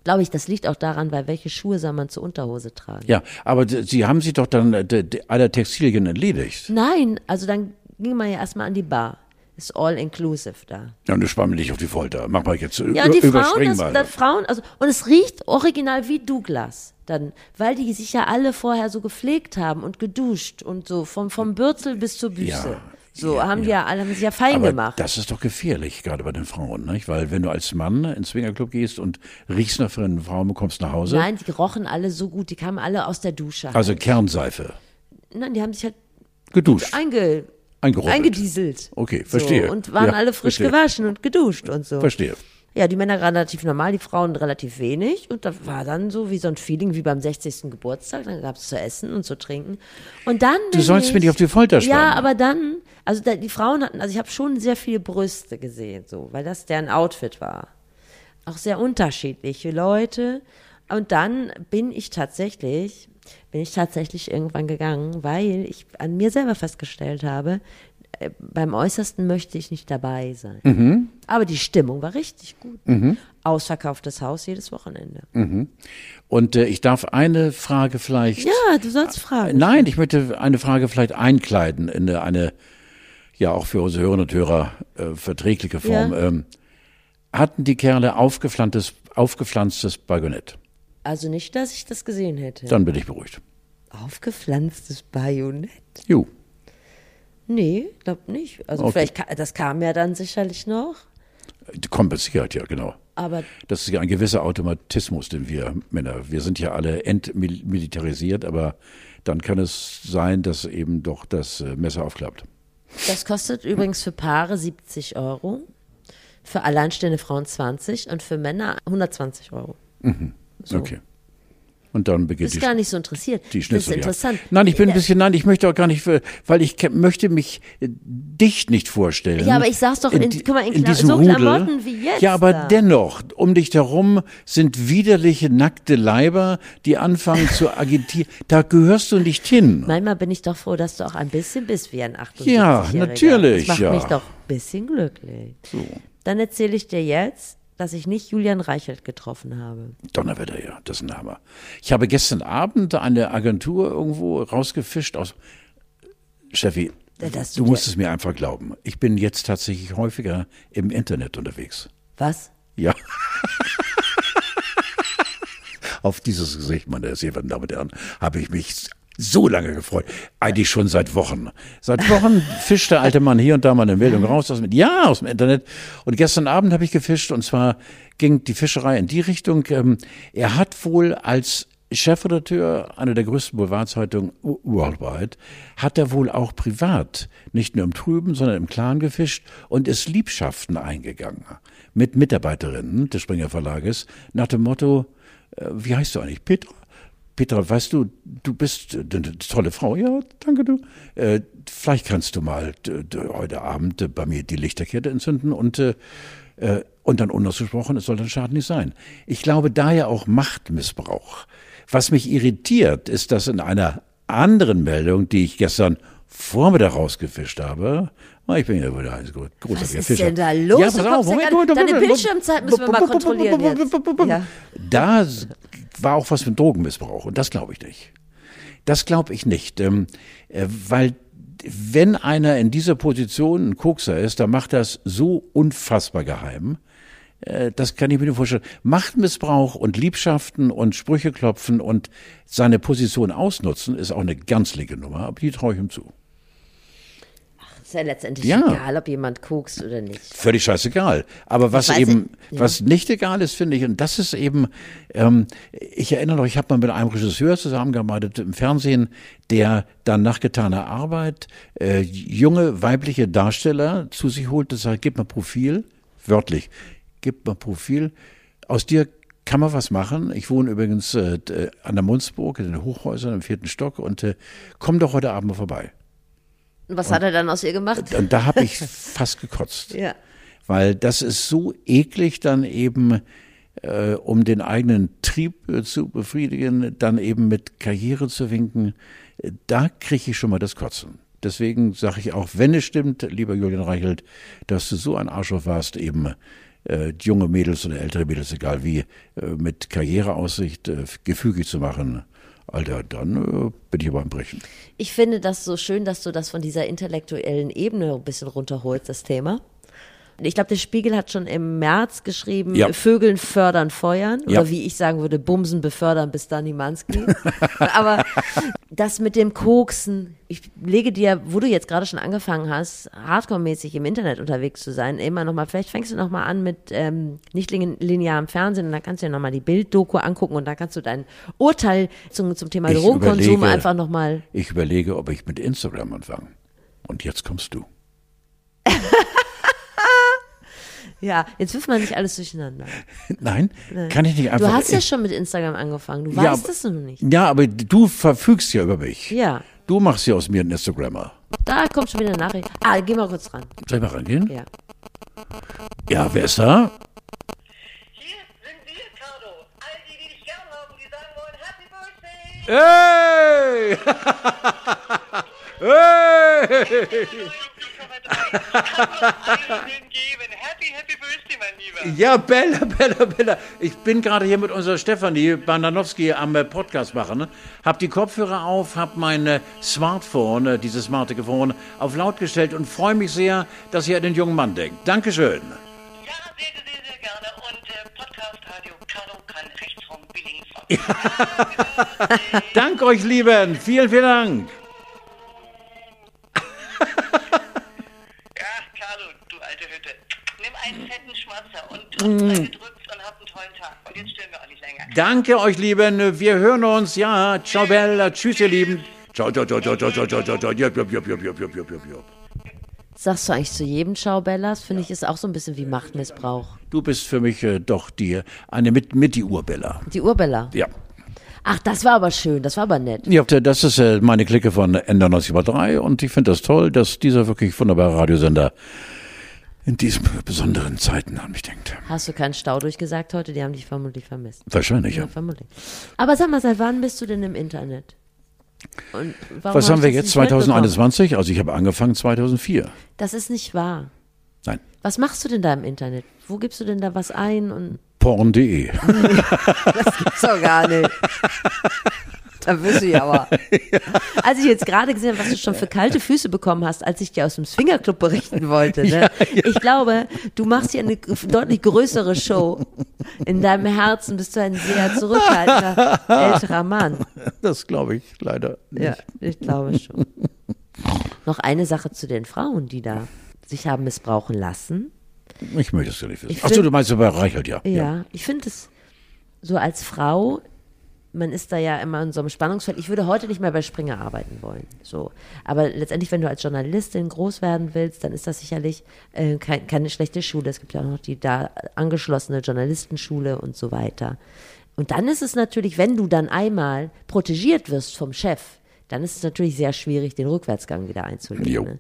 Glaube ich, das liegt auch daran, weil welche Schuhe soll man zur Unterhose tragen? Ja, aber Sie haben sich doch dann äh, aller Textilien entledigt. Nein, also dann ging man ja erstmal an die Bar. Ist all inclusive da. Ja, und du spann mich nicht auf die Folter. Mach mal jetzt, Ja, und die Frauen, das, das Frauen, also, und es riecht original wie Douglas. Dann, weil die sich ja alle vorher so gepflegt haben und geduscht und so, vom, vom Bürzel bis zur Büste. Ja, so ja, haben die ja. ja alle, haben sich ja fein aber gemacht. das ist doch gefährlich, gerade bei den Frauen, nicht? Weil wenn du als Mann ins Swingerclub gehst und riechst nach für eine Frau und kommst nach Hause, Nein, die rochen alle so gut, die kamen alle aus der Dusche. also Kernseife, Nein, die haben sich halt geduscht, einge, eingedieselt. Okay, verstehe. So, und waren Ja, alle frisch verstehe. gewaschen und geduscht und so. Verstehe. Ja, die Männer relativ normal, die Frauen relativ wenig. Und da war dann so wie so ein Feeling wie beim 60. Geburtstag. Dann gab es zu essen und zu trinken. Und dann. Du sollst ich, mir nicht auf die Folter spannen. Ja, aber dann, also da, die Frauen hatten, also ich habe schon sehr viele Brüste gesehen, so, weil das deren Outfit war. Auch sehr unterschiedliche Leute. Und dann bin ich tatsächlich, bin ich tatsächlich irgendwann gegangen, weil ich an mir selber festgestellt habe, beim Äußersten möchte ich nicht dabei sein. Mhm. Aber die Stimmung war richtig gut. Ausverkauftes Haus jedes Wochenende. Und äh, ich darf eine Frage vielleicht. Ja, du sollst fragen. Nein, ich möchte eine Frage vielleicht einkleiden in eine, eine ja auch für unsere Hörerinnen und Hörer äh, verträgliche Form. Ja. Ähm, hatten die Kerle aufgepflanztes, aufgepflanztes Bajonett? Also nicht, dass ich das gesehen hätte. Dann bin ich beruhigt. Aufgepflanztes Bajonett? Jo. Nee, glaub nicht. Also Okay. vielleicht, ka- das kam ja dann sicherlich noch. Kompensiert, ja, genau. Aber Das ist ja ein gewisser Automatismus, den wir Männer, wir sind ja alle entmilitarisiert, aber dann kann es sein, dass eben doch das äh, Messer aufklappt. das kostet übrigens für Paare 70 Euro, für alleinstehende Frauen 20 und für Männer 120 Euro. So. Okay. Und dann beginnt Bist die gar nicht so interessiert. Die das ist interessant. Nein, ich bin ein bisschen, nein, ich möchte auch gar nicht, weil ich möchte mich äh, dich nicht vorstellen. Ja, aber ich sag's doch in- die- guck mal, in Kla- diesem so Rudel. Klamotten wie jetzt Ja, aber da. dennoch, um dich herum sind widerliche, nackte Leiber, die anfangen zu agitieren. Da gehörst du nicht hin. Manchmal bin ich doch froh, dass du auch ein bisschen bist wie ein 78 Ja, natürlich, Das macht ja. mich doch ein bisschen glücklich. So. Dann erzähle ich dir jetzt, dass ich nicht Julian Reichelt getroffen habe. Donnerwetter, ja, das ist ein Hammer. Ich habe gestern Abend eine Agentur irgendwo rausgefischt aus. Steffi, Ja, dass du musst es mir einfach glauben. Ich bin jetzt tatsächlich häufiger im Internet unterwegs. Was? Ja. Auf dieses Gesicht, meine sehr verehrten Damen und Herren, habe ich mich so lange gefreut. Eigentlich schon seit Wochen. Seit Wochen fischt der alte Mann hier und da mal eine Meldung raus aus dem, ja, aus dem Internet. Und gestern Abend habe ich gefischt und zwar ging die Fischerei in die Richtung. Ähm, er hat wohl als Chefredakteur einer der größten Boulevardzeitungen worldwide, hat er wohl auch privat, nicht nur im Trüben, sondern im Clan gefischt und ist Liebschaften eingegangen mit Mitarbeiterinnen des Springer Verlages nach dem Motto, äh, wie heißt du eigentlich? Petra? Petra, weißt du, du bist eine tolle Frau. Ja, danke du. Äh, vielleicht kannst du mal heute Abend bei mir die Lichterkette entzünden und äh, äh, und dann unausgesprochen, es soll dann Schaden nicht sein. Ich glaube daher auch Machtmissbrauch. Was mich irritiert, ist, dass in einer anderen Meldung, die ich gestern Vormittag rausgefischt habe, oh, ich bin ja wohl ein großer Was ist Fischer. denn da los? Ja, Du pass auf, Moment, gar- Moment, Deine Moment, Bildschirmzeit müssen wir mal kontrollieren jetzt. Da war auch was mit Drogenmissbrauch und das glaube ich nicht. Das glaube ich nicht, ähm, äh, weil wenn einer in dieser Position ein Kokser ist, dann macht das so unfassbar geheim. äh, das kann ich mir nicht vorstellen. Machtmissbrauch und Liebschaften und Sprüche klopfen und seine Position ausnutzen, ist auch eine ganz linke Nummer, aber die traue ich ihm zu. Ist ja letztendlich Ja. egal, ob jemand kokst oder nicht. Völlig scheißegal. Aber was eben, ich, ja. was nicht egal ist, finde ich, und das ist eben, ähm, ich erinnere noch, ich habe mal mit einem Regisseur zusammengearbeitet im Fernsehen, der dann nach getaner Arbeit äh, junge weibliche Darsteller zu sich holt und sagt, gib mal Profil, wörtlich, gib mal Profil, aus dir kann man was machen. Ich wohne übrigens äh, an der Munzburg in den Hochhäusern im vierten Stock und äh, komm doch heute Abend mal vorbei. Und was hat er dann aus ihr gemacht? Und da habe ich fast gekotzt Ja. weil das ist so eklig dann eben, äh, um den eigenen Trieb äh, zu befriedigen, dann eben mit Karriere zu winken, da kriege ich schon mal das Kotzen. Deswegen sage ich auch, wenn es stimmt, lieber Julian Reichelt, dass du so ein Arschloch warst, eben äh, junge Mädels oder ältere Mädels, egal wie, äh, mit Karriereaussicht äh, gefügig zu machen, Alter, dann äh, bin ich aber am Brechen. Ich finde das so schön, dass du das von dieser intellektuellen Ebene ein bisschen runterholst, das Thema. Ich glaube, der Spiegel hat schon im März geschrieben, Ja. Vögeln fördern, feuern. Ja. Oder wie ich sagen würde, Bumsen befördern bis Dani Manski. Aber das mit dem Koksen, ich lege dir, wo du jetzt gerade schon angefangen hast, hardcore-mäßig im Internet unterwegs zu sein, immer nochmal, vielleicht fängst du nochmal an mit ähm, nicht lin- linearem Fernsehen und dann kannst du dir nochmal die Bilddoku angucken und dann kannst du dein Urteil zum, zum Thema Ich Drogenkonsum überlege- einfach nochmal Ich überlege, ob ich mit Instagram anfange. Und jetzt kommst du. Ja, jetzt wirft man nicht alles durcheinander. Nein, kann ich nicht einfach. Du hast ja schon mit Instagram angefangen. Du Ja, weißt es noch nicht. ja, aber du verfügst ja über mich. Ja, Du machst ja aus mir einen Instagrammer. da kommt schon wieder eine Nachricht. Ah, geh mal kurz ran. Soll ich mal rangehen? Ja. Ja, wer ist da? Hier sind wir, Carlo. All die, die dich gern haben, die sagen wollen, Happy Birthday! Hey! Allen geben. Happy, happy Birthday, mein Lieber. Ja, Bella, Bella, Bella. Ich bin gerade hier mit unserer Stefanie Bandanowski am äh, Podcast machen. Ne? Hab die Kopfhörer auf, hab mein äh, Smartphone, äh, dieses Smartphone, auf laut gestellt und freue mich sehr, dass ihr an den jungen Mann denkt. Dankeschön. Ja, sehr, sehr, sehr gerne. Und äh, Podcast Radio Carlo kann rechts vom Billing fahren. Dank euch, Lieben. Vielen, vielen Dank. Hütte. Nimm einen fetten Schmatzer und und gedrückt und hab einen tollen Tag. Und jetzt stören wir auch nicht länger. Danke euch, Lieben. Wir hören uns. Ja, ciao, Bella. Tschüss, ihr Lieben. Ciao, ciao, ciao, ciao, ciao, ciao, ciao, ciao, ciao. Jupp, jupp, jupp, jupp, jupp, jupp, jupp, jupp, jupp. Sagst du eigentlich zu jedem Ciao Bellas? Finde ich, ist auch so ein bisschen wie Machtmissbrauch. Du bist für mich äh, doch die, eine mit, mit die Urbella. Die Urbella. Ja. Ach, das war aber schön, das war aber nett. Ja, das ist äh, meine Clique von Ender 90,3 und ich finde das toll, dass dieser wirklich wunderbare Radiosender in diesen besonderen Zeiten an mich denkt. Hast du keinen Stau durchgesagt heute? Die haben dich vermutlich vermisst. Wahrscheinlich, ja. Ja, vermutlich. Aber sag mal, seit wann bist du denn im Internet? Was hab haben wir jetzt, nicht mitbekommen? 2021? Also ich habe angefangen 2004. Das ist nicht wahr. Nein, Was machst du denn da im Internet? Wo gibst du denn da was ein? Und porn.de. das gibt's doch gar nicht. Da wirst du ja aber. Als ich jetzt gerade gesehen habe, was du schon für kalte Füße bekommen hast, als ich dir aus dem Swingerclub berichten wollte. Ne? Ich glaube, du machst hier eine deutlich größere Show. In deinem Herzen bist du ein sehr zurückhaltender älterer Mann. Das glaube ich leider nicht. Ja, ich glaube schon. Noch eine Sache zu den Frauen, die da sich haben missbrauchen lassen. Ich möchte es gar nicht wissen. Ich Achso, du meinst bei Reichelt, ja. Ja, ich finde es so als Frau, man ist da ja immer in so einem Spannungsfeld. Ich würde heute nicht mehr bei Springer arbeiten wollen. So. Aber letztendlich, wenn du als Journalistin groß werden willst, dann ist das sicherlich äh, kein, keine schlechte Schule. Es gibt ja auch noch die da angeschlossene Journalistenschule und so weiter. Und dann ist es natürlich, wenn du dann einmal protegiert wirst vom Chef, dann ist es natürlich sehr schwierig, den Rückwärtsgang wieder einzulegen. Ne?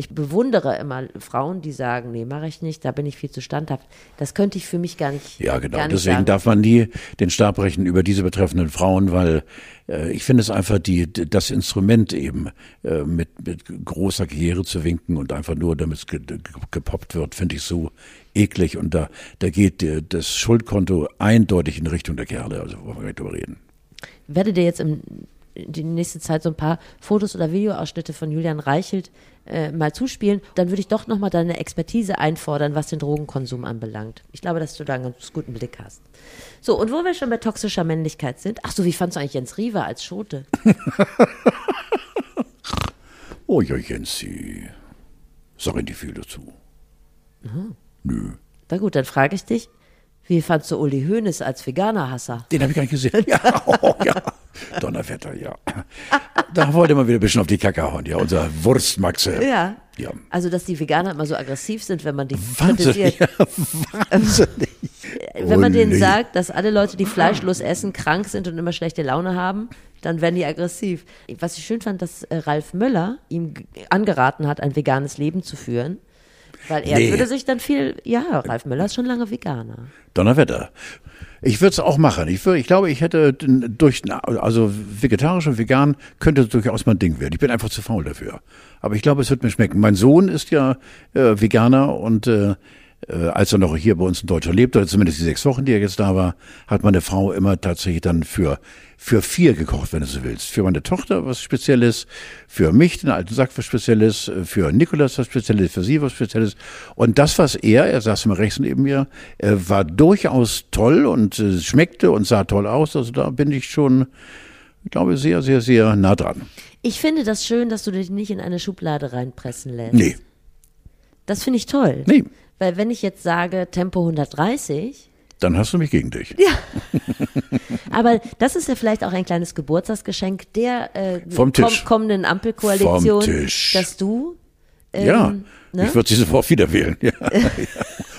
Ich bewundere immer Frauen, die sagen, nee, mache ich nicht, da bin ich viel zu standhaft. Das könnte ich für mich gar nicht. Ja, genau. Deswegen sagen. darf man nie den Stab brechen über diese betreffenden Frauen, weil äh, ich finde es einfach die, das Instrument eben äh, mit, mit großer Karriere zu winken und einfach nur, damit es ge, ge, gepoppt wird, finde ich so eklig. Und da, da geht äh, das Schuldkonto eindeutig in Richtung der Kerle. Also wollen wir nicht drüber reden. werdet ihr jetzt im die nächste Zeit so ein paar Fotos oder Videoausschnitte von Julian Reichelt äh, mal zuspielen, dann würde ich doch nochmal deine Expertise einfordern, was den Drogenkonsum anbelangt. Ich glaube, dass du da einen ganz guten Blick hast. So, und wo wir schon bei toxischer Männlichkeit sind, ach so, wie fandst du eigentlich Jens Riewer als Schote? Oh ja, Jensi. Sag in die Fühle zu. Nö. Na gut, dann frage ich dich, wie fandst du Uli Hoeneß als Veganer-Hasser? Den habe ich gar nicht gesehen. Ja, oh, ja. Donnerwetter, ja. Da wollte man wieder ein bisschen auf die Kacke hauen, ja. Unser Wurstmaxe. Ja. Ja. Also, dass die Veganer immer so aggressiv sind, wenn man die Wahnsinnig. kritisiert. Ja, wahnsinnig. Wenn man denen sagt, dass alle Leute, die fleischlos essen, krank sind und immer schlechte Laune haben, dann werden die aggressiv. Was ich schön fand, dass äh, Ralf Möller ihm angeraten hat, ein veganes Leben zu führen. Weil er Nee. würde sich dann viel, ja, Ralf Möller ist schon lange Veganer. Donnerwetter. Ich würde es auch machen. Ich, würd, ich glaube, ich hätte durch, also vegetarisch und vegan könnte durchaus mein Ding werden. Ich bin einfach zu faul dafür. Aber ich glaube, es wird mir schmecken. Mein Sohn ist ja äh, Veganer und äh, äh, als er noch hier bei uns in Deutschland lebt, oder zumindest die sechs Wochen, die er jetzt da war, hat meine Frau immer tatsächlich dann für für vier gekocht, wenn du so willst. Für meine Tochter was Spezielles, für mich, den alten Sack was Spezielles, für Nikolas was Spezielles, für sie was Spezielles. Und das, was er, er saß immer rechts neben mir, äh, war durchaus toll und äh, schmeckte und sah toll aus. Also da bin ich schon, ich glaube, sehr, sehr, sehr nah dran. Ich finde das schön, dass du dich nicht in eine Schublade reinpressen lässt. Nee, Das finde ich toll. nee, Weil wenn ich jetzt sage Tempo 130, dann hast du mich gegen dich. aber das ist ja vielleicht auch ein kleines Geburtstagsgeschenk der äh, Vom Tisch. kommenden Ampelkoalition, Vom Tisch. dass du ähm, ja, ne? ich würde sie sofort wieder wählen. Ja.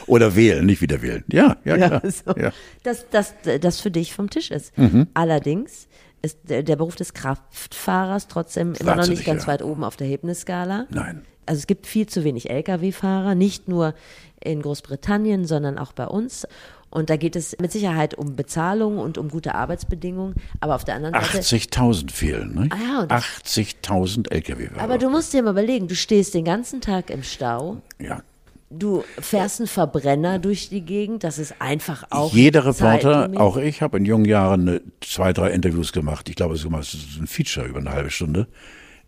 Oder wählen, nicht wieder wählen. Ja, ja, klar. so. Ja. Mhm. dass das, das für dich vom Tisch ist. Allerdings ist der, Beruf des Kraftfahrers trotzdem immer noch nicht ganz ja. weit oben auf der Ergebnisskala. Nein. Also es gibt viel zu wenig Lkw-Fahrer, nicht nur in Großbritannien, sondern auch bei uns. Und da geht es mit Sicherheit um Bezahlung und um gute Arbeitsbedingungen. Aber auf der anderen Seite 80.000 fehlen, ne? Ah ja, und das- 80.000 LKW-Fahrer. aber du musst dir mal überlegen, du stehst den ganzen Tag im Stau, ja. du fährst einen Verbrenner durch die Gegend, das ist einfach auch Jeder Reporter, auch ich, habe in jungen Jahren zwei, drei Interviews gemacht. Ich glaube es ist ein Feature über eine halbe Stunde.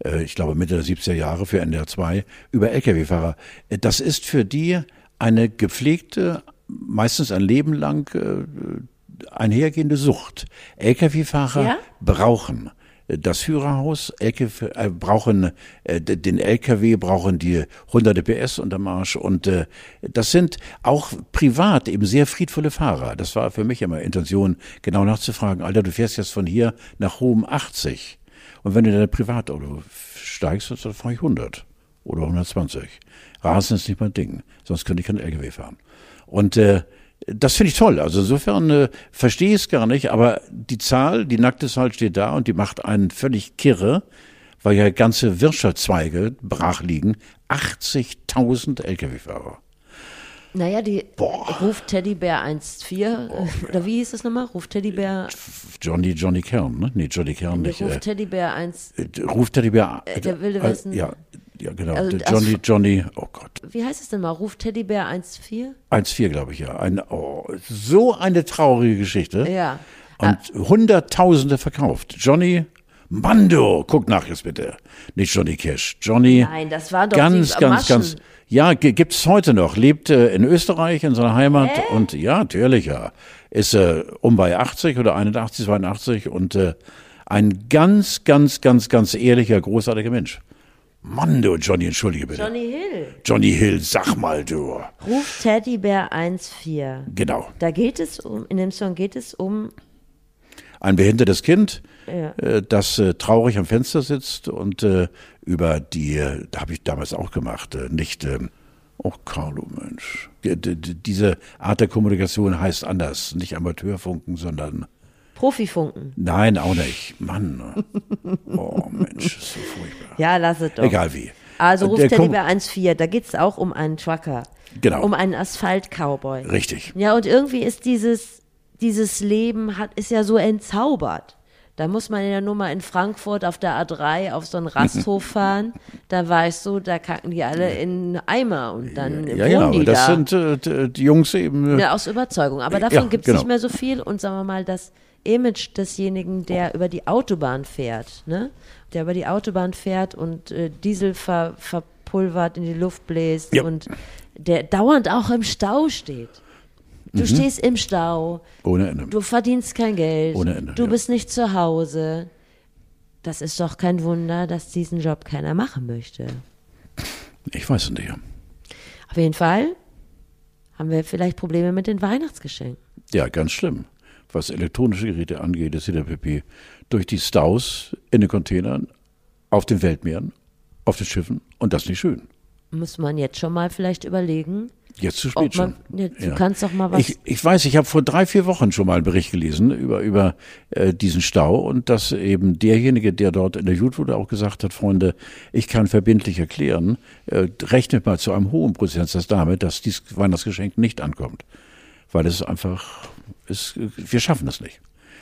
Äh, Ich glaube Mitte der 70er Jahre für NDR 2 über Lkw-Fahrer. Äh, Das ist für die eine gepflegte, meistens ein Leben lang äh, einhergehende Sucht. Lkw-Fahrer Ja? brauchen das Führerhaus, LKW, äh, brauchen äh, den LKW, brauchen die hunderte PS unterm Arsch und äh, das sind auch privat eben sehr friedvolle Fahrer. Das war für mich immer Intention, genau nachzufragen, Alter, du fährst jetzt von hier nach Rom 80 und wenn du in dein Privatauto steigst, dann fahre ich 100 oder 120. Rasen ist nicht mein Ding, sonst könnte ich kein LKW fahren. Und äh, das finde ich toll. Also insofern äh, verstehe ich es gar nicht, aber die Zahl, die nackte Zahl steht da und die macht einen völlig kirre, weil ja ganze Wirtschaftszweige brach liegen. 80.000 Lkw-Fahrer. Naja, die ruft Teddybär 1.4, äh, oder wie hieß es nochmal? Ruft Teddybär, Johnny, Johnny Kern, ne? Nee, Johnny Kern nicht. ruft Äh, Teddybär 1, äh, ruft Teddybär. Äh, der wilde äh, Westen. Ja, ja, genau. Also, Johnny, Johnny, oh Gott. wie heißt es denn mal? Ruft Teddybär 1.4? 1,4 glaube ich, ja. Ein, oh, so eine traurige Geschichte. Ja. Und Hunderttausende verkauft. Johnny Mando, guck nach jetzt bitte. Nicht Johnny Cash. Johnny. Nein, das war doch ganz, ganz, ganz. Ja, ge- gibt's heute noch. Lebt äh, in Österreich, in seiner Heimat. Und ja, natürlich, ja. Ist äh, um bei 80 oder 81, 82 und äh, ein ganz, ganz, ganz, ganz ehrlicher, großartiger Mensch. Mando, Johnny, entschuldige bitte. Johnny Hill. Johnny Hill, sag mal du. Ruft Teddybär 1.4. Genau. Da geht es um, in dem Song geht es um, ein behindertes Kind, Ja. äh, das äh, traurig am Fenster sitzt und äh, über die, äh, da habe ich damals auch gemacht, äh, nicht, oh Carlo Mensch, diese Art der Kommunikation heißt anders, nicht Amateurfunken, sondern Profifunken. nein, auch nicht, Mann, oh Mensch, ist so furchtbar. Ja, lass es doch. Egal wie. Also ruft Kom- Teddybär 1.4. Da geht es auch um einen Trucker. Genau. Um einen Asphalt-Cowboy. Richtig. Ja, und irgendwie ist dieses, dieses Leben hat, ist ja so entzaubert. Da muss man ja nur mal in Frankfurt auf der A3 auf so einen Rasthof fahren. Da weißt du, da kacken die alle in Eimer und dann Ja, wohnen genau, die das da. sind äh, die Jungs eben. Äh, ja, aus Überzeugung. Aber davon Ja, gibt es genau. nicht mehr so viel. Und sagen wir mal, das Image desjenigen, der über die Autobahn fährt, ne? Der über die Autobahn fährt und äh, Diesel ver, verpulvert in die Luft bläst Ja. und der dauernd auch im Stau steht. Du Mhm. stehst im Stau, Ohne Ende. du verdienst kein Geld, Ohne Ende, du ja. bist nicht zu Hause. Das ist doch kein Wunder, dass diesen Job keiner machen möchte. Ich weiß es nicht. Auf jeden Fall haben wir vielleicht Probleme mit den Weihnachtsgeschenken. Ja, ganz schlimm. Was elektronische Geräte angeht, ist der PP durch die Staus in den Containern, auf den Weltmeeren, auf den Schiffen und das nicht schön. Muss man jetzt schon mal vielleicht überlegen, Jetzt zu spät man, schon. ja, du kannst doch mal was. Ich, ich weiß, ich habe vor drei, vier Wochen schon mal einen Bericht gelesen über, über äh, diesen Stau und dass eben derjenige, der dort in der Jutwude auch gesagt hat, Freunde, ich kann verbindlich erklären, äh, rechnet mal zu einem hohen Prozentsatz damit, dass dieses Weihnachtsgeschenk nicht ankommt. Weil es einfach, ist, wir schaffen es nicht.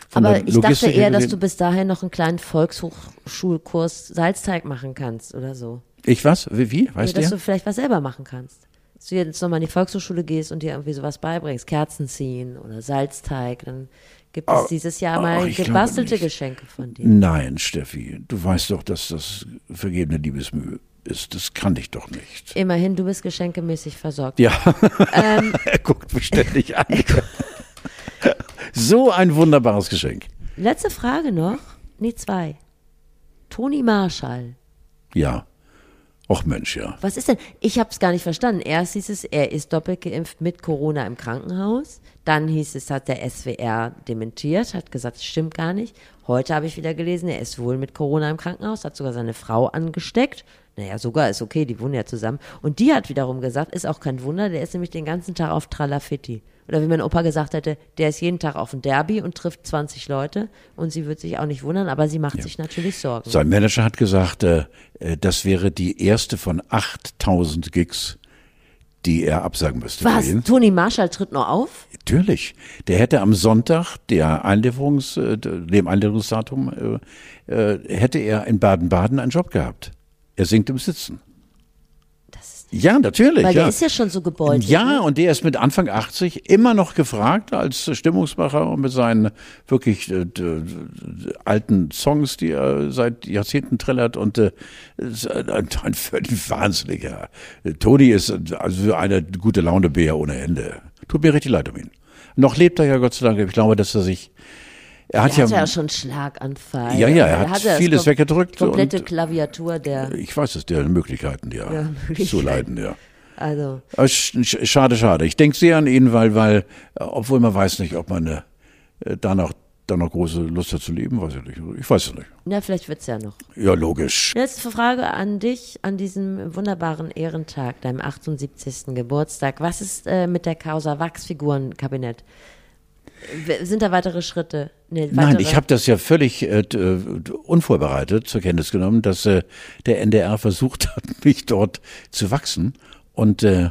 Von aber ich dachte eher, dass du bis dahin noch einen kleinen Volkshochschulkurs Salzteig machen kannst oder so. Ich was? Wie? wie? Weißt ja, dass du vielleicht was selber machen kannst. Dass du jetzt nochmal in die Volkshochschule gehst und dir irgendwie sowas beibringst. Kerzen ziehen oder Salzteig. Dann gibt es Oh, dieses Jahr oh, mal glaube gebastelte. Geschenke von dir. Nein, Steffi, du weißt doch, dass das vergebene Liebesmühe ist. Das kann ich doch nicht. Immerhin, du bist geschenkemäßig versorgt. Ja, Ähm, er guckt mich ständig an. so ein wunderbares Geschenk. letzte Frage noch. Nee, zwei. Toni Marshall. Ja. Och Mensch, ja. Was ist denn? Ich habe es gar nicht verstanden. Erst hieß es, er ist doppelt geimpft mit Corona im Krankenhaus. Dann hieß es, hat der SWR dementiert, hat gesagt, es stimmt gar nicht. Heute habe ich wieder gelesen, er ist wohl mit Corona im Krankenhaus, hat sogar seine Frau angesteckt. Naja, sogar ist okay, die wohnen ja zusammen. Und die hat wiederum gesagt, ist auch kein Wunder, der ist nämlich den ganzen Tag auf Tralafitti. Oder wie mein Opa gesagt hätte, der ist jeden Tag auf dem Derby und trifft 20 Leute. Und sie wird sich auch nicht wundern, aber sie macht sich natürlich Sorgen. Sein Manager hat gesagt, äh, äh, das wäre die erste von 8000 Gigs, die er absagen müsste. Was? Toni Marshall tritt noch auf? Natürlich. Der hätte am Sonntag, der Einlieferungs, äh, dem Einlieferungsdatum, äh, äh, hätte er in Baden-Baden einen Job gehabt. Er singt im Sitzen. Ja, natürlich. weil ja. der ist ja schon so gebeutelt. Ja, ne? und der ist mit Anfang 80 immer noch gefragt als Stimmungsmacher und mit seinen wirklich äh, alten Songs, die er seit Jahrzehnten trällert und äh, ein, völlig wahnsinniger. Toni ist äh, also eine gute Launebär ohne Ende. Tut mir richtig leid um ihn. Noch lebt er ja Gott sei Dank. Ich glaube, dass er sich er hat Er hatte ja, ja schon Schlaganfall. Ja, ja, er hat hatte das vieles weggedrückt Komplette und- Klaviatur der, ich weiß es, der Möglichkeiten, ja, Ja, Möglichkeiten. zu leiden, ja. also, Schade, schade. Ich denke sehr an ihn, weil, weil, äh, obwohl man weiß nicht, ob man äh, da noch, da noch große Lust hat zu leben, weiß ich nicht. Ich weiß es nicht. na, vielleicht wird's ja noch. Ja, logisch. Letzte Frage an dich an diesem wunderbaren Ehrentag, deinem 78. Geburtstag. Was ist äh, mit der Causa Wachsfigurenkabinett? Sind da weitere Schritte? Nee, Nein, weitere- ich habe das ja völlig äh, äh, unvorbereitet zur Kenntnis genommen, dass äh, der NDR versucht hat, mich dort zu wachsen. Und äh,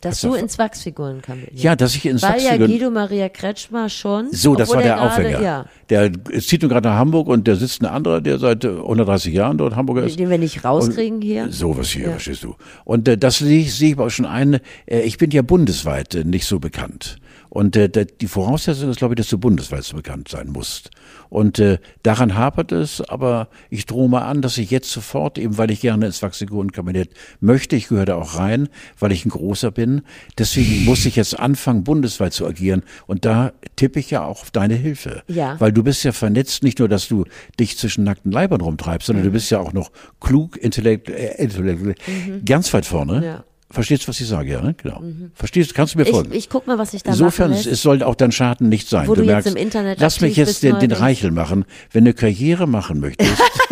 Dass das du ins Wachsfigurenkabinett. ja, dass ich ins Weil ja Wachsfiguren- Guido Maria Kretschmer schon. So, das war der er gerade- Aufhänger. Ja, Der zieht nun gerade nach Hamburg und da sitzt ein anderer, der seit äh, 130 Jahren dort Hamburger ist. den wir nicht rauskriegen hier. Sowas hier, Ja. verstehst du. Und äh, das sehe ich, sehe ich aber auch schon ein, äh, ich bin ja bundesweit äh, nicht so bekannt. Und äh, die Voraussetzung ist, glaube ich, dass du bundesweit bekannt sein musst. Und äh, daran hapert es, aber ich drohe mal an, dass ich jetzt sofort, eben weil ich gerne ins Wachsfigurenkabinett möchte, ich gehöre da auch rein, weil ich ein großer bin, deswegen muss ich jetzt anfangen, bundesweit zu agieren. Und da tippe ich ja auch auf deine Hilfe. Ja. Weil du bist ja vernetzt, nicht nur, dass du dich zwischen nackten Leibern rumtreibst, sondern du bist ja auch noch klug, intellekt, äh, intellekt ganz weit vorne. Mhm. Ja. Mhm. Verstehst du, was ich sage, ja? ne? Genau. Verstehst du, kannst du mir Ich, folgen? ich guck mal, was ich da Insofern, es, lässt. es soll auch dein Schaden nicht sein. Wo du jetzt merkst, im Internet lass mich jetzt den, den. Reichel machen. Wenn du Karriere machen möchtest,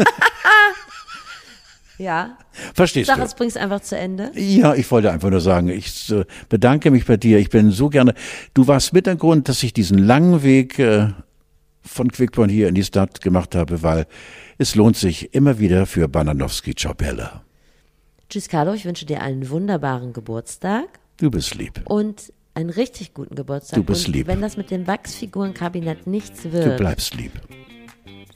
Ja. verstehst Sag, du? es bring's einfach zu Ende. Ja, ich wollte einfach nur sagen, ich äh, bedanke mich bei dir. Ich bin so gerne. Du warst mit der Grund, dass ich diesen langen Weg äh, von Quickborn hier in die Stadt gemacht habe, weil es lohnt sich immer wieder für Bananowski. Ciao, Bella. Tschüss, Carlo. Ich wünsche dir einen wunderbaren Geburtstag. Du bist lieb. Und einen richtig guten Geburtstag. Du bist Und lieb. Wenn das mit dem Wachsfigurenkabinett nichts wird. Du bleibst lieb.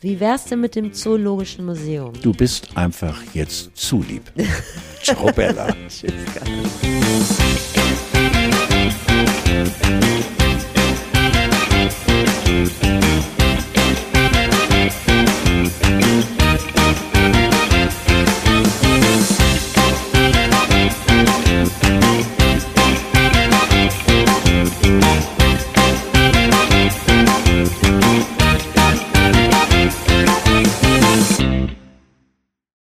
Wie wär's denn mit dem Zoologischen Museum? Du bist einfach jetzt zu lieb. Ciao, Bella. Tschüss, Carlo.